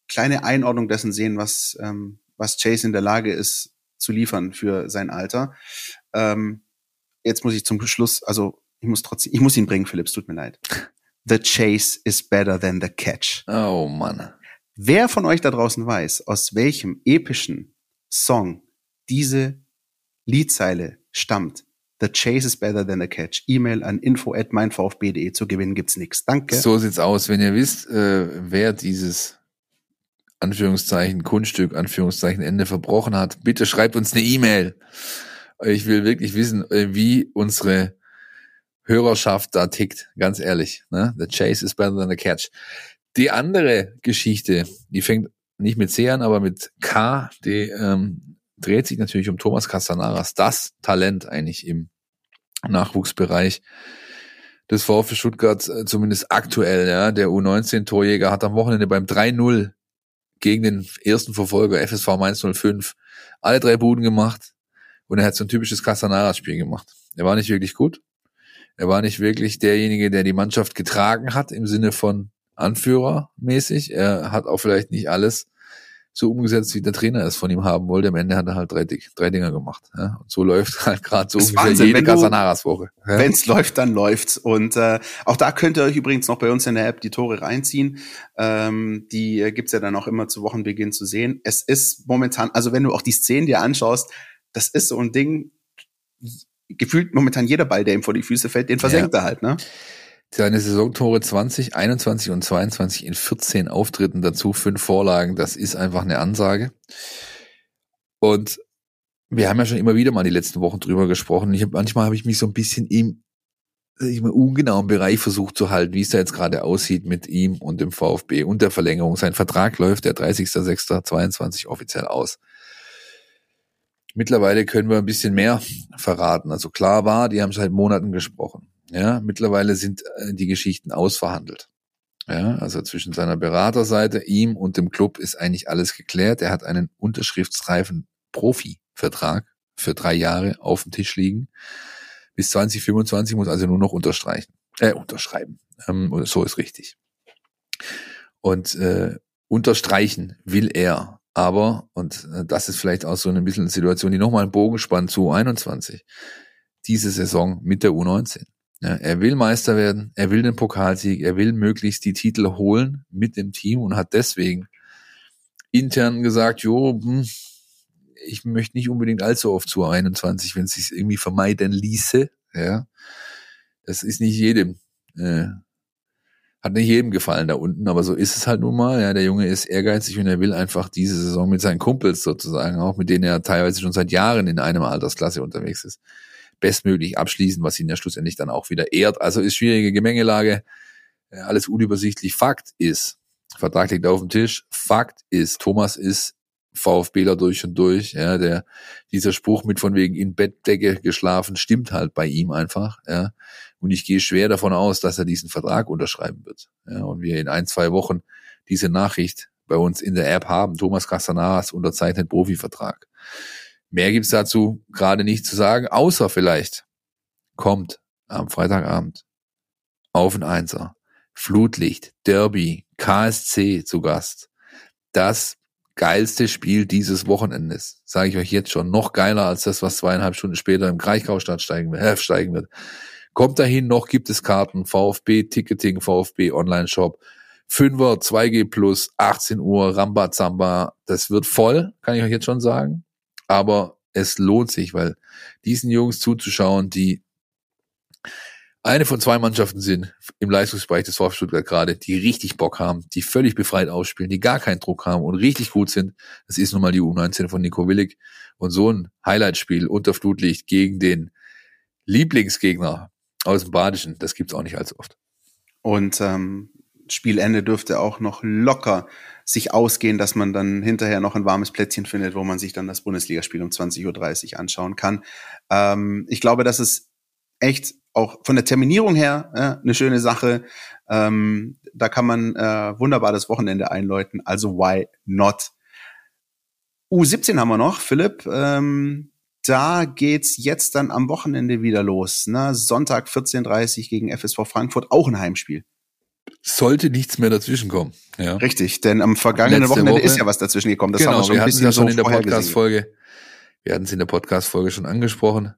kleine Einordnung dessen sehen, was, ähm, was Chase in der Lage ist zu liefern für sein Alter. Ähm, jetzt muss ich zum Schluss, also ich muss trotzdem, ich muss ihn bringen, Philipp, es tut mir leid. The chase is better than the catch. Oh Mann. Wer von euch da draußen weiß, aus welchem epischen Song diese Liedzeile stammt, The chase is better than the catch. E-Mail an info at meinvfb.de zu gewinnen gibt's nichts. Danke. So sieht's aus. Wenn ihr wisst, äh, wer dieses Anführungszeichen Kunststück, Anführungszeichen Ende verbrochen hat, bitte schreibt uns eine E-Mail. Ich will wirklich wissen, äh, wie unsere Hörerschaft da tickt, ganz ehrlich. Ne? The chase is better than the catch. Die andere Geschichte, die fängt nicht mit C an, aber mit K, die ähm, dreht sich natürlich um Thomas Castanaras, das Talent eigentlich im Nachwuchsbereich des VfB Stuttgart, äh, zumindest aktuell. Ja, Der U19-Torjäger hat am Wochenende beim 3-0 gegen den ersten Verfolger FSV Mainz 05 alle drei Buden gemacht und er hat so ein typisches Casanara-Spiel gemacht. Er war nicht wirklich gut. Er war nicht wirklich derjenige, der die Mannschaft getragen hat im Sinne von Anführer mäßig. Er hat auch vielleicht nicht alles so umgesetzt, wie der Trainer es von ihm haben wollte. Am Ende hat er halt drei, drei Dinger gemacht. Ja? Und so läuft halt gerade so ungefähr Wahnsinn, jede Casanaras-Woche. Ja? Wenn es läuft, dann läuft's. Und äh, auch da könnt ihr euch übrigens noch bei uns in der App die Tore reinziehen. Ähm, die äh, gibt's ja dann auch immer zu Wochenbeginn zu sehen. Es ist momentan, also wenn du auch die Szenen dir anschaust, das ist so ein Ding, gefühlt momentan jeder Ball, der ihm vor die Füße fällt, den versenkt er halt, ne? Seine Saisontore 20, 21 und 22 in 14 Auftritten dazu, fünf Vorlagen, das ist einfach eine Ansage. Und wir haben ja schon immer wieder mal die letzten Wochen drüber gesprochen. Ich hab, manchmal habe ich mich so ein bisschen im ich mal, ungenauen Bereich versucht zu halten, wie es da jetzt gerade aussieht mit ihm und dem VfB und der Verlängerung. Sein Vertrag läuft der 30.06.22 offiziell aus. Mittlerweile können wir ein bisschen mehr verraten. Also klar war, die haben seit Monaten gesprochen. Ja, mittlerweile sind äh, die Geschichten ausverhandelt. Ja, also zwischen seiner Beraterseite, ihm und dem Club ist eigentlich alles geklärt. Er hat einen unterschriftsreifen Profivertrag für drei Jahre auf dem Tisch liegen. Bis 2025 muss also nur noch unterstreichen, äh, unterschreiben. Ähm, so ist richtig. Und äh, unterstreichen will er. Aber, und äh, das ist vielleicht auch so eine bisschen Situation, die nochmal einen Bogen spannt zu U21. Diese Saison mit der U19. Ja, er will Meister werden, er will den Pokalsieg, er will möglichst die Titel holen mit dem Team und hat deswegen intern gesagt, jo, hm, ich möchte nicht unbedingt allzu oft zu 21, wenn es sich irgendwie vermeiden ließe. Ja, das ist nicht jedem, äh, hat nicht jedem gefallen da unten, aber so ist es halt nun mal. Ja, der Junge ist ehrgeizig und er will einfach diese Saison mit seinen Kumpels sozusagen, auch mit denen er teilweise schon seit Jahren in einem Altersklasse unterwegs ist, bestmöglich abschließen, was ihn ja schlussendlich dann auch wieder ehrt. Also ist schwierige Gemengelage, äh, alles unübersichtlich. Fakt ist, Vertrag liegt auf dem Tisch. Fakt ist, Thomas ist VfBler durch und durch. Ja, der dieser Spruch mit von wegen in Bettdecke geschlafen stimmt halt bei ihm einfach. Ja, und ich gehe schwer davon aus, dass er diesen Vertrag unterschreiben wird. Ja, und wir in ein zwei Wochen diese Nachricht bei uns in der App haben. Thomas Castanaras unterzeichnet Profivertrag. Mehr gibt's dazu gerade nicht zu sagen, außer vielleicht kommt am Freitagabend auf ein Einser Flutlicht, Derby, KSC zu Gast. Das geilste Spiel dieses Wochenendes, sage ich euch jetzt schon, noch geiler als das, was zweieinhalb Stunden später im Kraichgaustadt steigen, äh, steigen wird. Kommt dahin, noch gibt es Karten, VfB Ticketing, VfB Online Shop, Fünfer, 2G plus, 18 Uhr, Rambazamba, das wird voll, kann ich euch jetzt schon sagen, aber es lohnt sich, weil diesen Jungs zuzuschauen, die eine von zwei Mannschaften sind im Leistungsbereich des VfB Stuttgart gerade, die richtig Bock haben, die völlig befreit ausspielen, die gar keinen Druck haben und richtig gut sind. Das ist nun mal die U19 von Nico Willig. Und so ein Highlightspiel unter Flutlicht gegen den Lieblingsgegner aus dem Badischen, das gibt's auch nicht allzu oft. Und ähm, Spielende dürfte auch noch locker sich ausgehen, dass man dann hinterher noch ein warmes Plätzchen findet, wo man sich dann das Bundesligaspiel um 20.30 Uhr anschauen kann. Ähm, ich glaube, das ist echt auch von der Terminierung her ja, eine schöne Sache. Ähm, da kann man äh, wunderbar das Wochenende einläuten. Also why not? U17 haben wir noch, Philipp. Ähm, da geht's jetzt dann am Wochenende wieder los. Ne? Sonntag 14.30 gegen FSV Frankfurt, auch ein Heimspiel. Sollte nichts mehr dazwischen kommen. Ja. Richtig, denn am vergangenen Letzte Wochenende Woche- ist ja was dazwischen gekommen. Das genau, haben wir schon wir ein hatten es ja schon in der. Podcast-Folge. Wir hatten es in der Podcast-Folge schon angesprochen.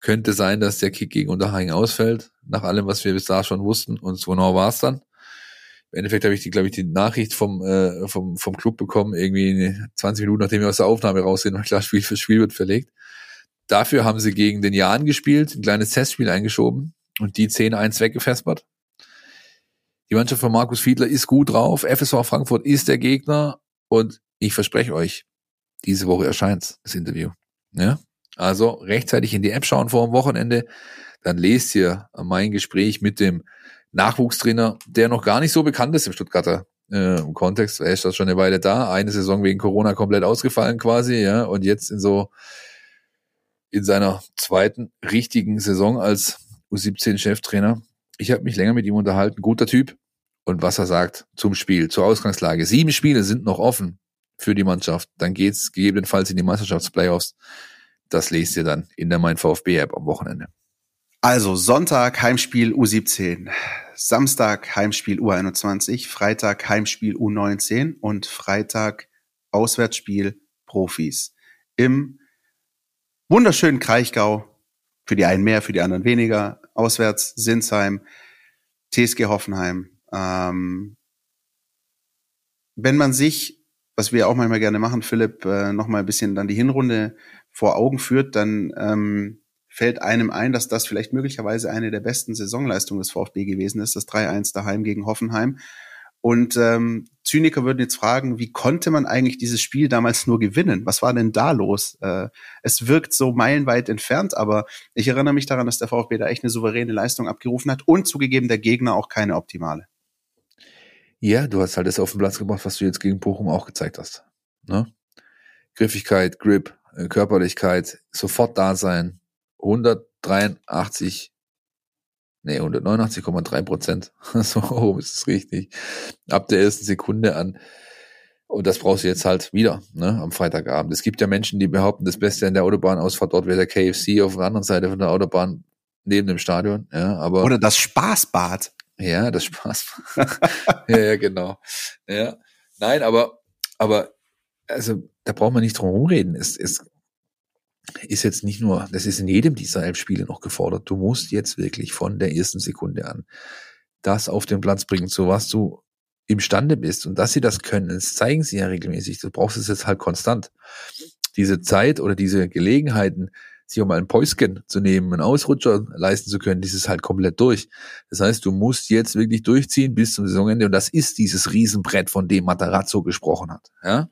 Könnte sein, dass der Kick gegen Unterhaching ausfällt, nach allem, was wir bis da schon wussten. Und so genau war es dann. Im Endeffekt habe ich die, glaube ich, die Nachricht vom, äh, vom, vom Club bekommen, irgendwie 20 Minuten, nachdem wir aus der Aufnahme raus sind, und klar, Spiel für Spiel wird verlegt. Dafür haben sie gegen den Jan gespielt, ein kleines Testspiel eingeschoben und die 10-1 weggefespert. Die Mannschaft von Markus Fiedler ist gut drauf. FSV Frankfurt ist der Gegner und ich verspreche euch, diese Woche erscheint das Interview. Ja? Also rechtzeitig in die App schauen vor dem Wochenende. Dann lest ihr mein Gespräch mit dem Nachwuchstrainer, der noch gar nicht so bekannt ist im Stuttgarter äh, im Kontext. Er ist das schon eine Weile da. Eine Saison wegen Corona komplett ausgefallen quasi, ja. Und jetzt in so in seiner zweiten richtigen Saison als U17-Cheftrainer. Ich habe mich länger mit ihm unterhalten. Guter Typ. Und was er sagt zum Spiel, zur Ausgangslage. Sieben Spiele sind noch offen für die Mannschaft, dann geht's gegebenenfalls in die Meisterschaftsplayoffs. Das lest ihr dann in der Mein VfB App am Wochenende. Also Sonntag Heimspiel U17, Samstag Heimspiel U21, Freitag Heimspiel U19 und Freitag Auswärtsspiel Profis im wunderschönen Kraichgau. Für die einen mehr, für die anderen weniger. Auswärts Sinsheim, TSG Hoffenheim. Ähm, wenn man sich, was wir auch manchmal gerne machen, Philipp, äh, noch mal ein bisschen dann die Hinrunde vor Augen führt, dann ähm, fällt einem ein, dass das vielleicht möglicherweise eine der besten Saisonleistungen des VfB gewesen ist, das 3-1 daheim gegen Hoffenheim. Und ähm, Zyniker würden jetzt fragen, wie konnte man eigentlich dieses Spiel damals nur gewinnen? Was war denn da los? Äh, es wirkt so meilenweit entfernt, aber ich erinnere mich daran, dass der VfB da echt eine souveräne Leistung abgerufen hat und zugegeben der Gegner auch keine optimale. Ja, du hast halt das auf den Platz gebracht, was du jetzt gegen Bochum auch gezeigt hast. Ne? Griffigkeit, Grip, Körperlichkeit, sofort da sein. 183, nee, 189,3 Prozent. so oben ist es richtig. Ab der ersten Sekunde an. Und das brauchst du jetzt halt wieder, ne, am Freitagabend. Es gibt ja Menschen, die behaupten, das Beste an der Autobahnausfahrt dort wäre der KFC auf der anderen Seite von der Autobahn neben dem Stadion, ja, aber. Oder das Spaßbad. Ja, das Spaß. ja, ja, genau. Ja. Nein, aber, aber, also, da braucht man nicht drum rumreden. Es, es ist jetzt nicht nur, das ist in jedem dieser elf Spiele noch gefordert. Du musst jetzt wirklich von der ersten Sekunde an das auf den Platz bringen, so was du imstande bist. Und dass sie das können, das zeigen sie ja regelmäßig. Du brauchst es jetzt halt konstant. Diese Zeit oder diese Gelegenheiten, sich auch mal ein Päuschen zu nehmen, einen Ausrutscher leisten zu können, dieses halt komplett durch. Das heißt, du musst jetzt wirklich durchziehen bis zum Saisonende und das ist dieses Riesenbrett, von dem Matarazzo gesprochen hat. Ja?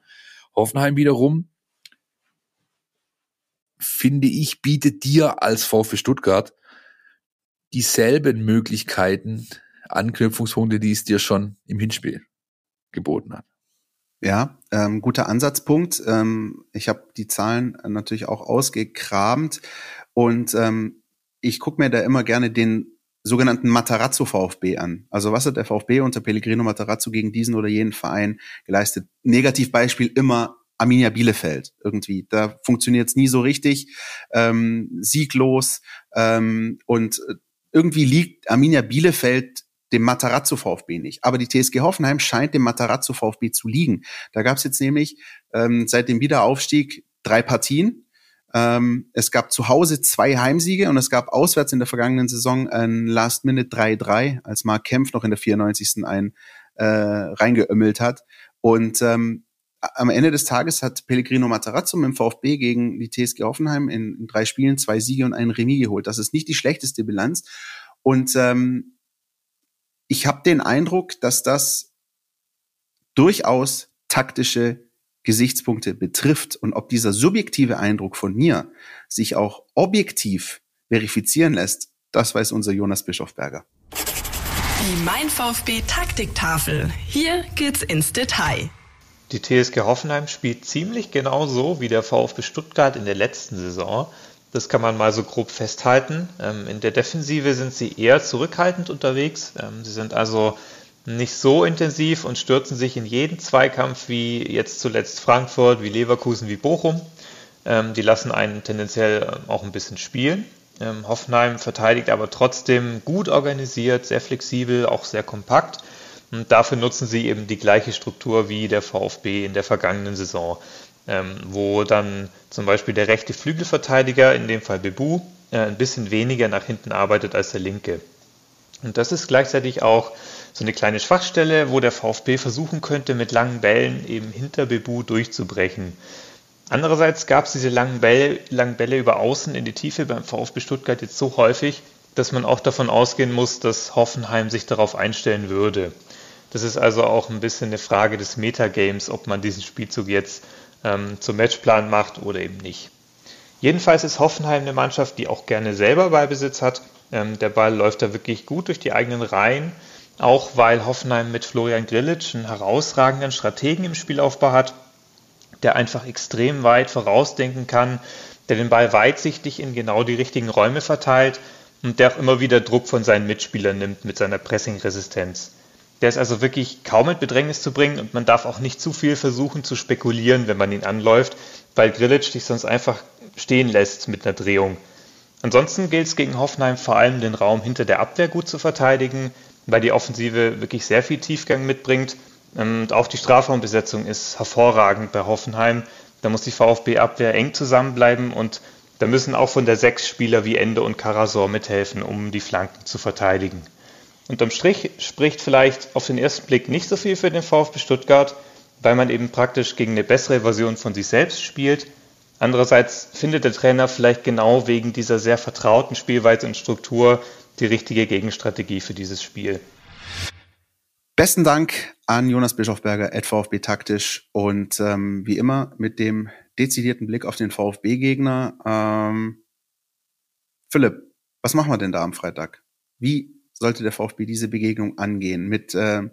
Hoffenheim wiederum, finde ich, bietet dir als VfB Stuttgart dieselben Möglichkeiten, Anknüpfungspunkte, die es dir schon im Hinspiel geboten hat. Ja, ähm, guter Ansatzpunkt. Ähm, ich habe die Zahlen natürlich auch ausgekramt und ähm, ich gucke mir da immer gerne den sogenannten Matarazzo VfB an. Also was hat der VfB unter Pellegrino Matarazzo gegen diesen oder jenen Verein geleistet? Negativbeispiel immer Arminia Bielefeld irgendwie. Da funktioniert es nie so richtig, ähm, sieglos ähm, und äh, irgendwie liegt Arminia Bielefeld dem Matarazzo VfB nicht. Aber die TSG Hoffenheim scheint dem Matarazzo VfB zu liegen. Da gab es jetzt nämlich ähm, seit dem Wiederaufstieg drei Partien. Ähm, es gab zu Hause zwei Heimsiege und es gab auswärts in der vergangenen Saison ein Last-Minute 3-3, als Mark Kempf noch in der 94. ein äh, reingeömmelt hat. Und ähm, am Ende des Tages hat Pellegrino Matarazzo mit dem VfB gegen die TSG Hoffenheim in, in drei Spielen zwei Siege und einen Remis geholt. Das ist nicht die schlechteste Bilanz. Und ähm, ich habe den Eindruck, dass das durchaus taktische Gesichtspunkte betrifft und ob dieser subjektive Eindruck von mir sich auch objektiv verifizieren lässt, das weiß unser Jonas Bischofberger. Die Mein VfB Taktiktafel. Hier geht's ins Detail. Die TSG Hoffenheim spielt ziemlich genau so wie der VfB Stuttgart in der letzten Saison. Das kann man mal so grob festhalten. Ähm, in der Defensive sind sie eher zurückhaltend unterwegs. Ähm, sie sind also nicht so intensiv und stürzen sich in jeden Zweikampf wie jetzt zuletzt Frankfurt, wie Leverkusen, wie Bochum. Ähm, die lassen einen tendenziell auch ein bisschen spielen. Hoffenheim verteidigt aber trotzdem gut organisiert, sehr flexibel, auch sehr kompakt. Und dafür nutzen sie eben die gleiche Struktur wie der VfB in der vergangenen Saison ähm, wo dann zum Beispiel der rechte Flügelverteidiger, in dem Fall Bebu, äh, ein bisschen weniger nach hinten arbeitet als der linke. Und das ist gleichzeitig auch so eine kleine Schwachstelle, wo der VfB versuchen könnte, mit langen Bällen eben hinter Bebu durchzubrechen. Andererseits gab es diese langen Bälle, langen Bälle über Außen in die Tiefe beim VfB Stuttgart jetzt so häufig, dass man auch davon ausgehen muss, dass Hoffenheim sich darauf einstellen würde. Das ist also auch ein bisschen eine Frage des Metagames, ob man diesen Spielzug jetzt ähm, zum Matchplan macht oder eben nicht. Jedenfalls ist Hoffenheim eine Mannschaft, die auch gerne selber Ballbesitz hat. Ähm, der Ball läuft da wirklich gut durch die eigenen Reihen, auch weil Hoffenheim mit Florian Grillitsch einen herausragenden Strategen im Spielaufbau hat, der einfach extrem weit vorausdenken kann, der den Ball weitsichtig in genau die richtigen Räume verteilt und der auch immer wieder Druck von seinen Mitspielern nimmt mit seiner Pressing-Resistenz. Der ist also wirklich kaum in Bedrängnis zu bringen und man darf auch nicht zu viel versuchen zu spekulieren, wenn man ihn anläuft, weil Grillitsch dich sonst einfach stehen lässt mit einer Drehung. Ansonsten gilt es gegen Hoffenheim vor allem den Raum hinter der Abwehr gut zu verteidigen, weil die Offensive wirklich sehr viel Tiefgang mitbringt. Und auch die Strafraumbesetzung ist hervorragend bei Hoffenheim. Da muss die VfB-Abwehr eng zusammenbleiben und da müssen auch von der sechs Spieler wie Ende und Karasor mithelfen, um die Flanken zu verteidigen. Unterm Strich spricht vielleicht auf den ersten Blick nicht so viel für den VfB Stuttgart, weil man eben praktisch gegen eine bessere Version von sich selbst spielt. Andererseits findet der Trainer vielleicht genau wegen dieser sehr vertrauten Spielweise und Struktur die richtige Gegenstrategie für dieses Spiel. Besten Dank an Jonas Bischofberger, at VfB Taktisch und ähm, wie immer mit dem dezidierten Blick auf den VfB-Gegner. Ähm, Philipp, was machen wir denn da am Freitag? Wie sollte der VfB diese Begegnung angehen? Mit ähm,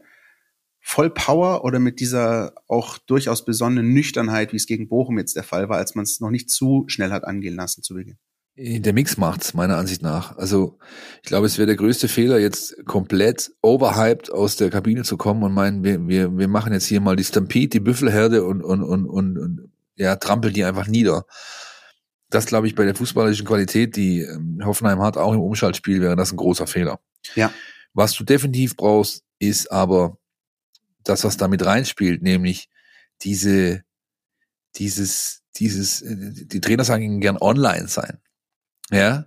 Vollpower oder mit dieser auch durchaus besonnenen Nüchternheit, wie es gegen Bochum jetzt der Fall war, als man es noch nicht zu schnell hat angehen lassen zu Beginn? Der Mix macht's, meiner Ansicht nach. Also, ich glaube, es wäre der größte Fehler, jetzt komplett overhyped aus der Kabine zu kommen und meinen, wir, wir, wir machen jetzt hier mal die Stampede, die Büffelherde und, und, und, und, und ja, trampelt die einfach nieder. Das glaube ich bei der fußballerischen Qualität, die ähm, Hoffenheim hat, auch im Umschaltspiel, wäre das ein großer Fehler. Ja. Was du definitiv brauchst, ist aber das, was damit reinspielt, nämlich diese, dieses, dieses, äh, die Trainer sagen gern online sein. Ja,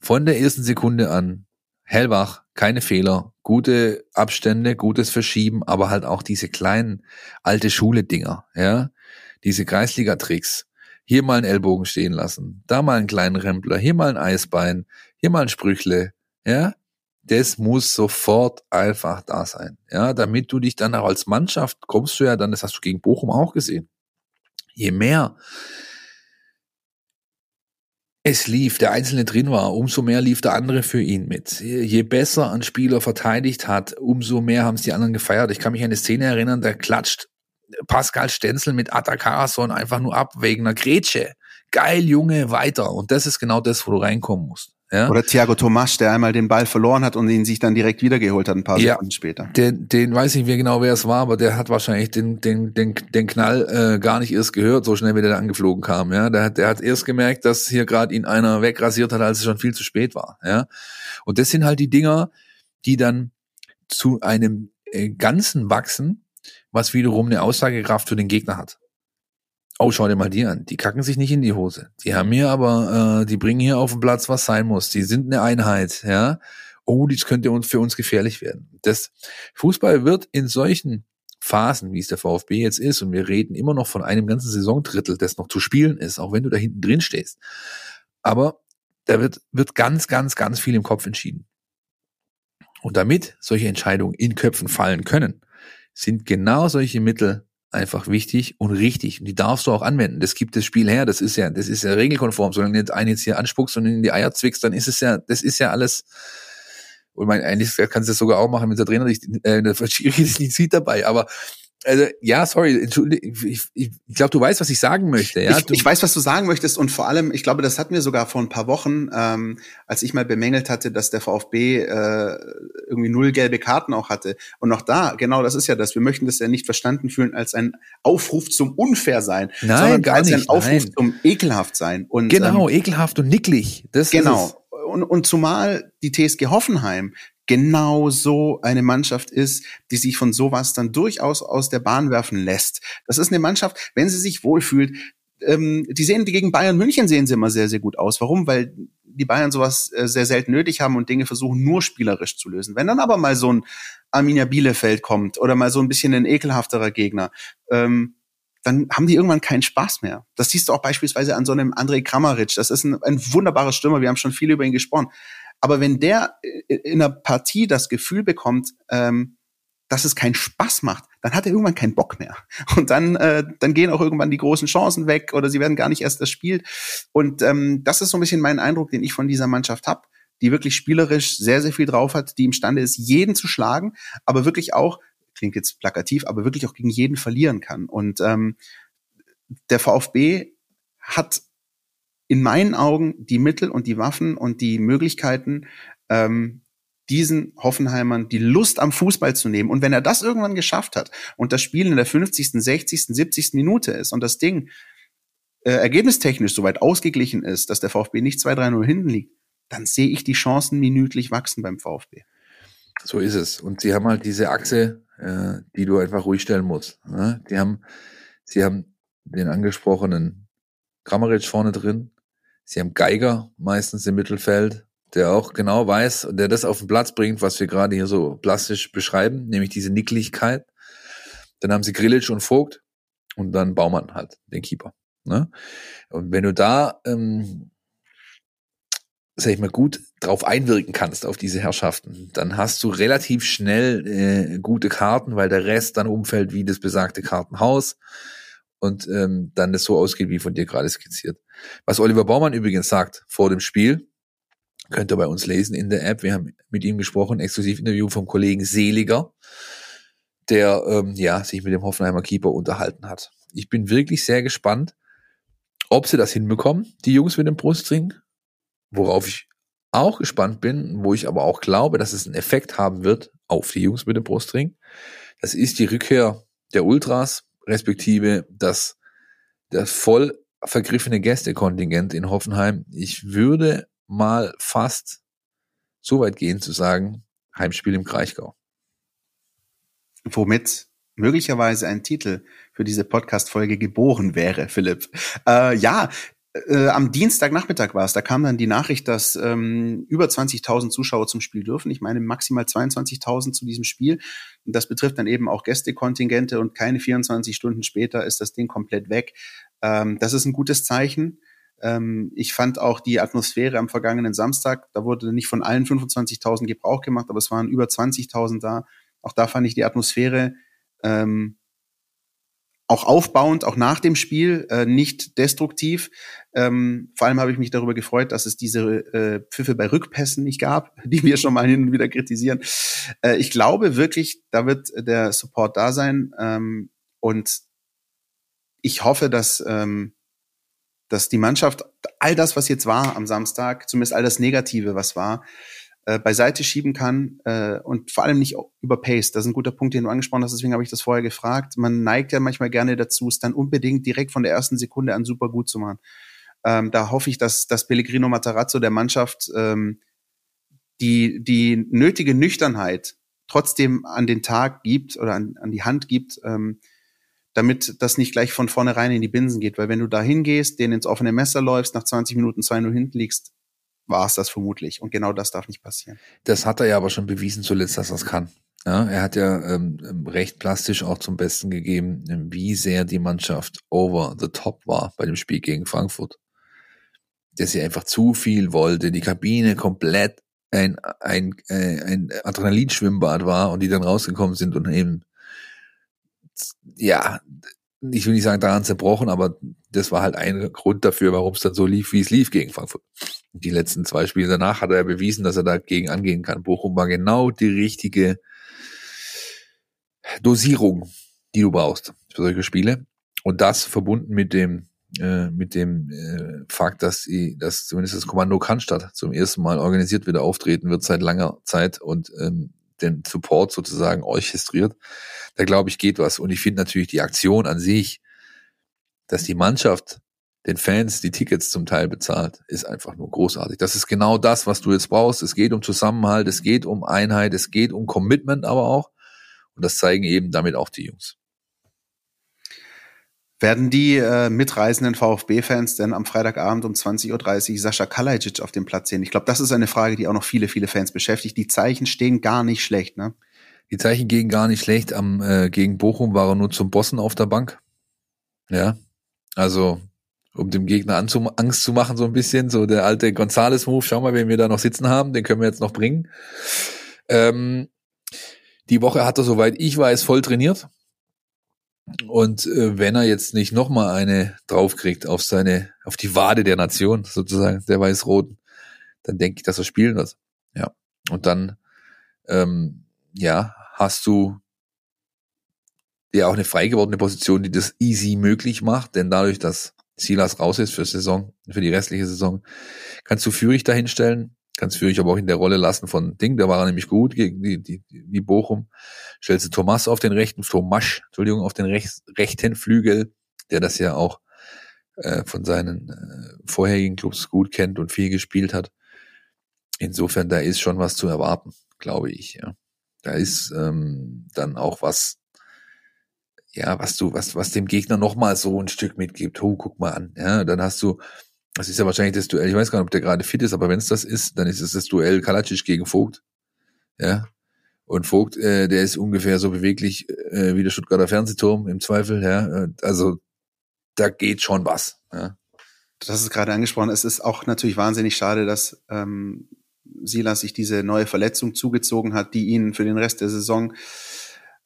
von der ersten Sekunde an, hellwach, keine Fehler, gute Abstände, gutes Verschieben, aber halt auch diese kleinen alte Schule-Dinger, ja, diese Kreisliga-Tricks. Hier mal einen Ellbogen stehen lassen, da mal einen kleinen Rempler, hier mal ein Eisbein, hier mal ein Sprüchle, ja. Das muss sofort einfach da sein, ja, damit du dich dann auch als Mannschaft kommst du ja dann, das hast du gegen Bochum auch gesehen. Je mehr es lief, der Einzelne drin war, umso mehr lief der andere für ihn mit. Je besser ein Spieler verteidigt hat, umso mehr haben es die anderen gefeiert. Ich kann mich an eine Szene erinnern, da klatscht Pascal Stenzel mit Atakarason einfach nur ab wegen einer Grätsche. Geil, Junge, weiter. Und das ist genau das, wo du reinkommen musst. Ja? Oder Thiago Tomas, der einmal den Ball verloren hat und ihn sich dann direkt wiedergeholt hat, ein paar ja, Sekunden später. Den, den weiß ich nicht genau, wer es war, aber der hat wahrscheinlich den, den, den, den Knall äh, gar nicht erst gehört, so schnell wie der angeflogen kam. Ja? Der, hat, der hat erst gemerkt, dass hier gerade ihn einer wegrasiert hat, als es schon viel zu spät war. Ja? Und das sind halt die Dinger, die dann zu einem äh, Ganzen wachsen, was wiederum eine Aussagekraft für den Gegner hat. Oh, schau dir mal die an. Die kacken sich nicht in die Hose. Die haben hier aber, äh, die bringen hier auf den Platz, was sein muss. Die sind eine Einheit, ja. Oh, das könnte uns für uns gefährlich werden. Das Fußball wird in solchen Phasen, wie es der VfB jetzt ist, und wir reden immer noch von einem ganzen Saisondrittel, das noch zu spielen ist, auch wenn du da hinten drin stehst. Aber da wird, wird ganz, ganz, ganz viel im Kopf entschieden. Und damit solche Entscheidungen in Köpfen fallen können, sind genau solche Mittel einfach wichtig und richtig. Und die darfst du auch anwenden. Das gibt das Spiel her. Das ist ja, das ist ja regelkonform. Solange jetzt einen jetzt hier anspuckst und in die Eier zwickst, dann ist es ja, das ist ja alles. Und mein, eigentlich kannst du das sogar auch machen, wenn der Trainer nicht, äh, der Schiri ist nicht sieht dabei. Aber also ja, sorry, entschuldige, ich, ich, ich glaube, du weißt, was ich sagen möchte. Ja? Ich, ich, weiß, was du sagen möchtest und vor allem, ich glaube, das hatten wir sogar vor ein paar Wochen, ähm, als ich mal bemängelt hatte, dass der VfB äh, irgendwie null gelbe Karten auch hatte. Und auch da, genau, das ist ja das. Wir möchten das ja nicht verstanden fühlen als ein Aufruf zum Unfairsein, nein, sondern gar als nicht, ein Aufruf nein. zum ekelhaft sein. Und, genau, ähm, ekelhaft und nicklig. Das genau. Und, und zumal die TSG Hoffenheim genau so eine Mannschaft ist, die sich von sowas dann durchaus aus der Bahn werfen lässt. Das ist eine Mannschaft, wenn sie sich wohlfühlt, ähm, die sehen, gegen Bayern München sehen sie immer sehr, sehr gut aus. Warum? Weil die Bayern sowas äh, sehr selten nötig haben und Dinge versuchen nur spielerisch zu lösen. Wenn dann aber mal so ein Arminia Bielefeld kommt oder mal so ein bisschen ein ekelhafterer Gegner, ähm, dann haben die irgendwann keinen Spaß mehr. Das siehst du auch beispielsweise an so einem André Kramaric. Das ist ein, ein wunderbarer Stürmer. Wir haben schon viel über ihn gesprochen. Aber wenn der äh, in einer Partie das Gefühl bekommt, ähm, dass es keinen Spaß macht, dann hat er irgendwann keinen Bock mehr. Und dann, äh, dann gehen auch irgendwann die großen Chancen weg oder sie werden gar nicht erst das Spiel. Und ähm, das ist so ein bisschen mein Eindruck, den ich von dieser Mannschaft habe, die wirklich spielerisch sehr, sehr viel drauf hat, die imstande ist, jeden zu schlagen, aber wirklich auch, klingt jetzt plakativ, aber wirklich auch gegen jeden verlieren kann. Und ähm, der VfB hat in meinen Augen die Mittel und die Waffen und die Möglichkeiten, ähm, diesen Hoffenheimern die Lust am Fußball zu nehmen. Und wenn er das irgendwann geschafft hat und das Spiel in der 50., 60., 70. Minute ist und das Ding äh, ergebnistechnisch soweit ausgeglichen ist, dass der VfB nicht 2-3-0 hinten liegt, dann sehe ich die Chancen minütlich wachsen beim VfB. So ist es. Und sie haben halt diese Achse, äh, die du einfach ruhig stellen musst. Ne? Die haben, sie haben den angesprochenen Kramaric vorne drin. Sie haben Geiger meistens im Mittelfeld der auch genau weiß und der das auf den Platz bringt, was wir gerade hier so plastisch beschreiben, nämlich diese Nicklichkeit. Dann haben sie Grillic und Vogt und dann Baumann halt, den Keeper. Ne? Und wenn du da, ähm, sag ich mal, gut drauf einwirken kannst auf diese Herrschaften, dann hast du relativ schnell äh, gute Karten, weil der Rest dann umfällt wie das besagte Kartenhaus und ähm, dann das so ausgeht, wie von dir gerade skizziert. Was Oliver Baumann übrigens sagt vor dem Spiel, Könnt ihr bei uns lesen in der App. Wir haben mit ihm gesprochen, exklusiv Interview vom Kollegen Seliger, der ähm, ja sich mit dem Hoffenheimer Keeper unterhalten hat. Ich bin wirklich sehr gespannt, ob sie das hinbekommen, die Jungs mit dem Brustring. Worauf ich auch gespannt bin, wo ich aber auch glaube, dass es einen Effekt haben wird auf die Jungs mit dem Brustring. Das ist die Rückkehr der Ultras, respektive das, das voll vergriffene Gästekontingent in Hoffenheim. Ich würde mal fast so weit gehen zu sagen, Heimspiel im Kraichgau. Womit möglicherweise ein Titel für diese Podcast-Folge geboren wäre, Philipp. Äh, ja, äh, am Dienstagnachmittag war es, da kam dann die Nachricht, dass ähm, über 20.000 Zuschauer zum Spiel dürfen. Ich meine maximal 22.000 zu diesem Spiel. Und das betrifft dann eben auch Gästekontingente und keine 24 Stunden später ist das Ding komplett weg. Ähm, das ist ein gutes Zeichen. Ähm, ich fand auch die Atmosphäre am vergangenen Samstag, da wurde nicht von allen 25.000 Gebrauch gemacht, aber es waren über 20.000 da. Auch da fand ich die Atmosphäre ähm, auch aufbauend, auch nach dem Spiel, äh, nicht destruktiv. Ähm, vor allem habe ich mich darüber gefreut, dass es diese äh, Pfiffe bei Rückpässen nicht gab, die wir schon mal hin und wieder kritisieren. Äh, ich glaube wirklich, da wird der Support da sein. Ähm, und ich hoffe, dass ähm, dass die Mannschaft all das, was jetzt war am Samstag, zumindest all das Negative, was war, äh, beiseite schieben kann äh, und vor allem nicht überpaced. Das ist ein guter Punkt, den du angesprochen hast, deswegen habe ich das vorher gefragt. Man neigt ja manchmal gerne dazu, es dann unbedingt direkt von der ersten Sekunde an super gut zu machen. Ähm, da hoffe ich, dass, dass Pellegrino Matarazzo der Mannschaft ähm, die, die nötige Nüchternheit trotzdem an den Tag gibt oder an, an die Hand gibt, ähm, damit das nicht gleich von vornherein in die Binsen geht. Weil wenn du da hingehst, den ins offene Messer läufst, nach 20 Minuten 2-0 hinten liegst, war es das vermutlich. Und genau das darf nicht passieren. Das hat er ja aber schon bewiesen zuletzt, dass es kann. Ja, er hat ja ähm, recht plastisch auch zum Besten gegeben, wie sehr die Mannschaft over the top war bei dem Spiel gegen Frankfurt. Dass sie einfach zu viel wollte, die Kabine komplett ein, ein, äh, ein Adrenalinschwimmbad war und die dann rausgekommen sind und eben ja, ich will nicht sagen daran zerbrochen, aber das war halt ein Grund dafür, warum es dann so lief, wie es lief gegen Frankfurt. Die letzten zwei Spiele danach hat er bewiesen, dass er dagegen angehen kann. Bochum war genau die richtige Dosierung, die du brauchst für solche Spiele. Und das verbunden mit dem äh, mit dem äh, Fakt, dass sie, dass zumindest das Kommando Cannstatt zum ersten Mal organisiert wieder auftreten wird seit langer Zeit und ähm, den Support sozusagen orchestriert. Da glaube ich, geht was. Und ich finde natürlich die Aktion an sich, dass die Mannschaft den Fans die Tickets zum Teil bezahlt, ist einfach nur großartig. Das ist genau das, was du jetzt brauchst. Es geht um Zusammenhalt, es geht um Einheit, es geht um Commitment aber auch. Und das zeigen eben damit auch die Jungs. Werden die äh, mitreisenden VfB-Fans denn am Freitagabend um 20.30 Uhr Sascha Kalajic auf dem Platz sehen? Ich glaube, das ist eine Frage, die auch noch viele, viele Fans beschäftigt. Die Zeichen stehen gar nicht schlecht, ne? Die Zeichen gehen gar nicht schlecht. Am äh, gegen Bochum war er nur zum Bossen auf der Bank. Ja, also um dem Gegner anzum Angst zu machen so ein bisschen. So der alte Gonzales-Move. Schau mal, wen wir da noch sitzen haben. Den können wir jetzt noch bringen. Ähm, die Woche hat er, soweit ich weiß, voll trainiert. Und äh, wenn er jetzt nicht nochmal eine draufkriegt auf seine, auf die Wade der Nation, sozusagen, der Weiß-Roten, dann denke ich, dass er spielen wird. Ja. Und dann, ähm, ja, hast du ja auch eine frei gewordene Position, die das easy möglich macht, denn dadurch, dass Silas raus ist für Saison, für die restliche Saison, kannst du Führig dahinstellen Kannst Führig aber auch in der Rolle lassen von Ding, da war nämlich gut gegen die, die, die Bochum. Stellst du Thomas auf den rechten, Thomas, Entschuldigung, auf den rechts, rechten Flügel, der das ja auch äh, von seinen äh, vorherigen Clubs gut kennt und viel gespielt hat. Insofern, da ist schon was zu erwarten, glaube ich. Ja. Da ist ähm, dann auch was, ja, was du, was, was dem Gegner nochmal so ein Stück mitgibt. Oh, guck mal an. Ja, dann hast du, das ist ja wahrscheinlich das Duell, ich weiß gar nicht, ob der gerade fit ist, aber wenn es das ist, dann ist es das Duell Kalacic gegen Vogt. Ja. Und Vogt, äh, der ist ungefähr so beweglich äh, wie der Stuttgarter Fernsehturm im Zweifel, ja. Also da geht schon was. Ja. Das ist gerade angesprochen. Es ist auch natürlich wahnsinnig schade, dass ähm, Silas sich diese neue Verletzung zugezogen hat, die ihn für den Rest der Saison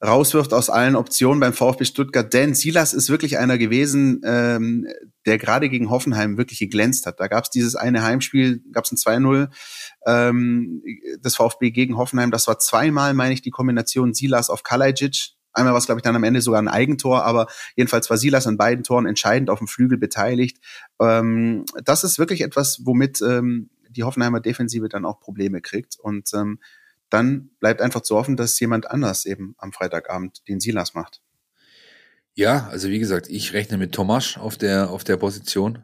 rauswirft aus allen Optionen beim VfB Stuttgart. Denn Silas ist wirklich einer gewesen, ähm, der gerade gegen Hoffenheim wirklich geglänzt hat. Da gab es dieses eine Heimspiel, gab es ein 2-0 ähm, des VfB gegen Hoffenheim. Das war zweimal, meine ich, die Kombination Silas auf Kalajic. Einmal war es, glaube ich, dann am Ende sogar ein Eigentor, aber jedenfalls war Silas an beiden Toren entscheidend auf dem Flügel beteiligt. Ähm, das ist wirklich etwas, womit ähm, die Hoffenheimer Defensive dann auch Probleme kriegt. Und ähm, dann bleibt einfach zu hoffen, dass jemand anders eben am Freitagabend den Silas macht. Ja, also wie gesagt, ich rechne mit Tomasch auf der, auf der Position.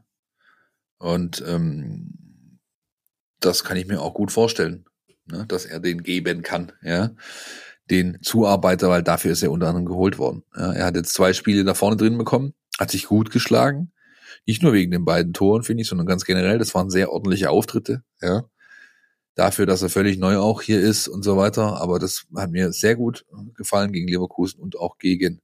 Und ähm, das kann ich mir auch gut vorstellen, ne, dass er den geben kann, ja. Den Zuarbeiter, weil dafür ist er unter anderem geholt worden. Ja, er hat jetzt zwei Spiele da vorne drin bekommen, hat sich gut geschlagen. Nicht nur wegen den beiden Toren, finde ich, sondern ganz generell. Das waren sehr ordentliche Auftritte, ja dafür, dass er völlig neu auch hier ist und so weiter. Aber das hat mir sehr gut gefallen gegen Leverkusen und auch gegen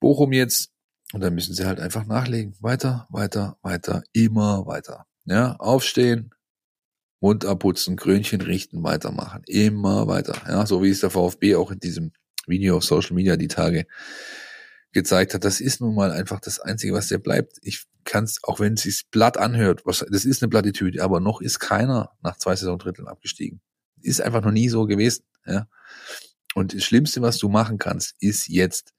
Bochum jetzt. Und dann müssen sie halt einfach nachlegen. Weiter, weiter, weiter, immer weiter. Ja, aufstehen, Mund abputzen, Krönchen richten, weitermachen. Immer weiter. Ja, so wie es der VfB auch in diesem Video auf Social Media die Tage gezeigt hat. Das ist nun mal einfach das Einzige, was dir bleibt. Ich kannst, auch wenn es sich platt anhört, was, das ist eine Plattitüde, aber noch ist keiner nach zwei Saisondritteln abgestiegen. Ist einfach noch nie so gewesen. Ja. Und das Schlimmste, was du machen kannst, ist jetzt,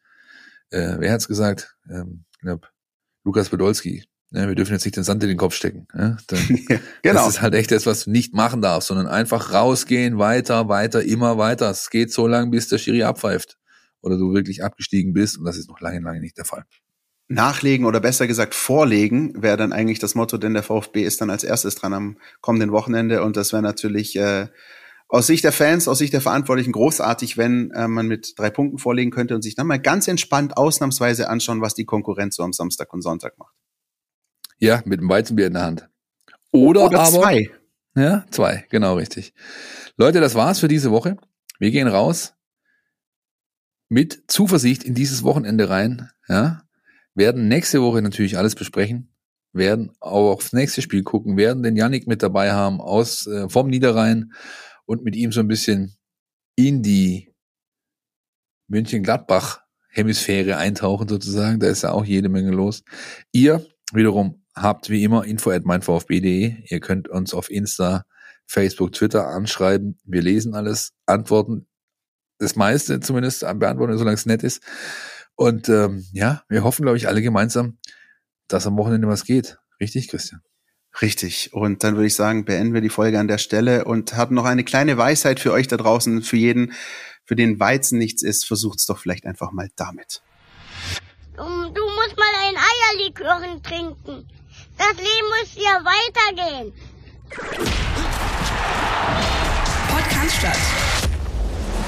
äh, wer hat's gesagt? Ähm, glaub, Lukas Podolski. Ja, wir dürfen jetzt nicht den Sand in den Kopf stecken. Ja, dann, genau. Das ist halt echt das, was du nicht machen darfst, sondern einfach rausgehen, weiter, weiter, immer weiter. Es geht so lange, bis der Schiri abpfeift oder du wirklich abgestiegen bist und das ist noch lange, lange nicht der Fall nachlegen oder besser gesagt vorlegen wäre dann eigentlich das Motto, denn der VfB ist dann als erstes dran am kommenden Wochenende und das wäre natürlich äh, aus Sicht der Fans, aus Sicht der Verantwortlichen großartig, wenn äh, man mit drei Punkten vorlegen könnte und sich dann mal ganz entspannt ausnahmsweise anschauen, was die Konkurrenz so am Samstag und Sonntag macht. Ja, mit dem Weizenbier in der Hand. Oder, Oder aber, zwei. Ja, zwei, genau richtig. Leute, das war's für diese Woche. Wir gehen raus mit Zuversicht in dieses Wochenende rein. Ja, werden nächste Woche natürlich alles besprechen, werden auch aufs nächste Spiel gucken, werden den Yannick mit dabei haben aus äh, vom Niederrhein und mit ihm so ein bisschen in die München-Gladbach Hemisphäre eintauchen sozusagen. Da ist ja auch jede Menge los. Ihr wiederum habt wie immer info at meinvfb.de. Ihr könnt uns auf Insta, Facebook, Twitter anschreiben. Wir lesen alles, antworten das meiste zumindest beantworten, solange es nett ist. Und ähm, ja, wir hoffen, glaube ich, alle gemeinsam, dass am Wochenende was geht. Richtig, Christian? Richtig. Und dann würde ich sagen, beenden wir die Folge an der Stelle und haben noch eine kleine Weisheit für euch da draußen, für jeden, für den Weizen nichts ist, versucht's doch vielleicht einfach mal damit. Du, du musst mal ein Eierlikören trinken. Das Leben muss ja weitergehen. Podcast statt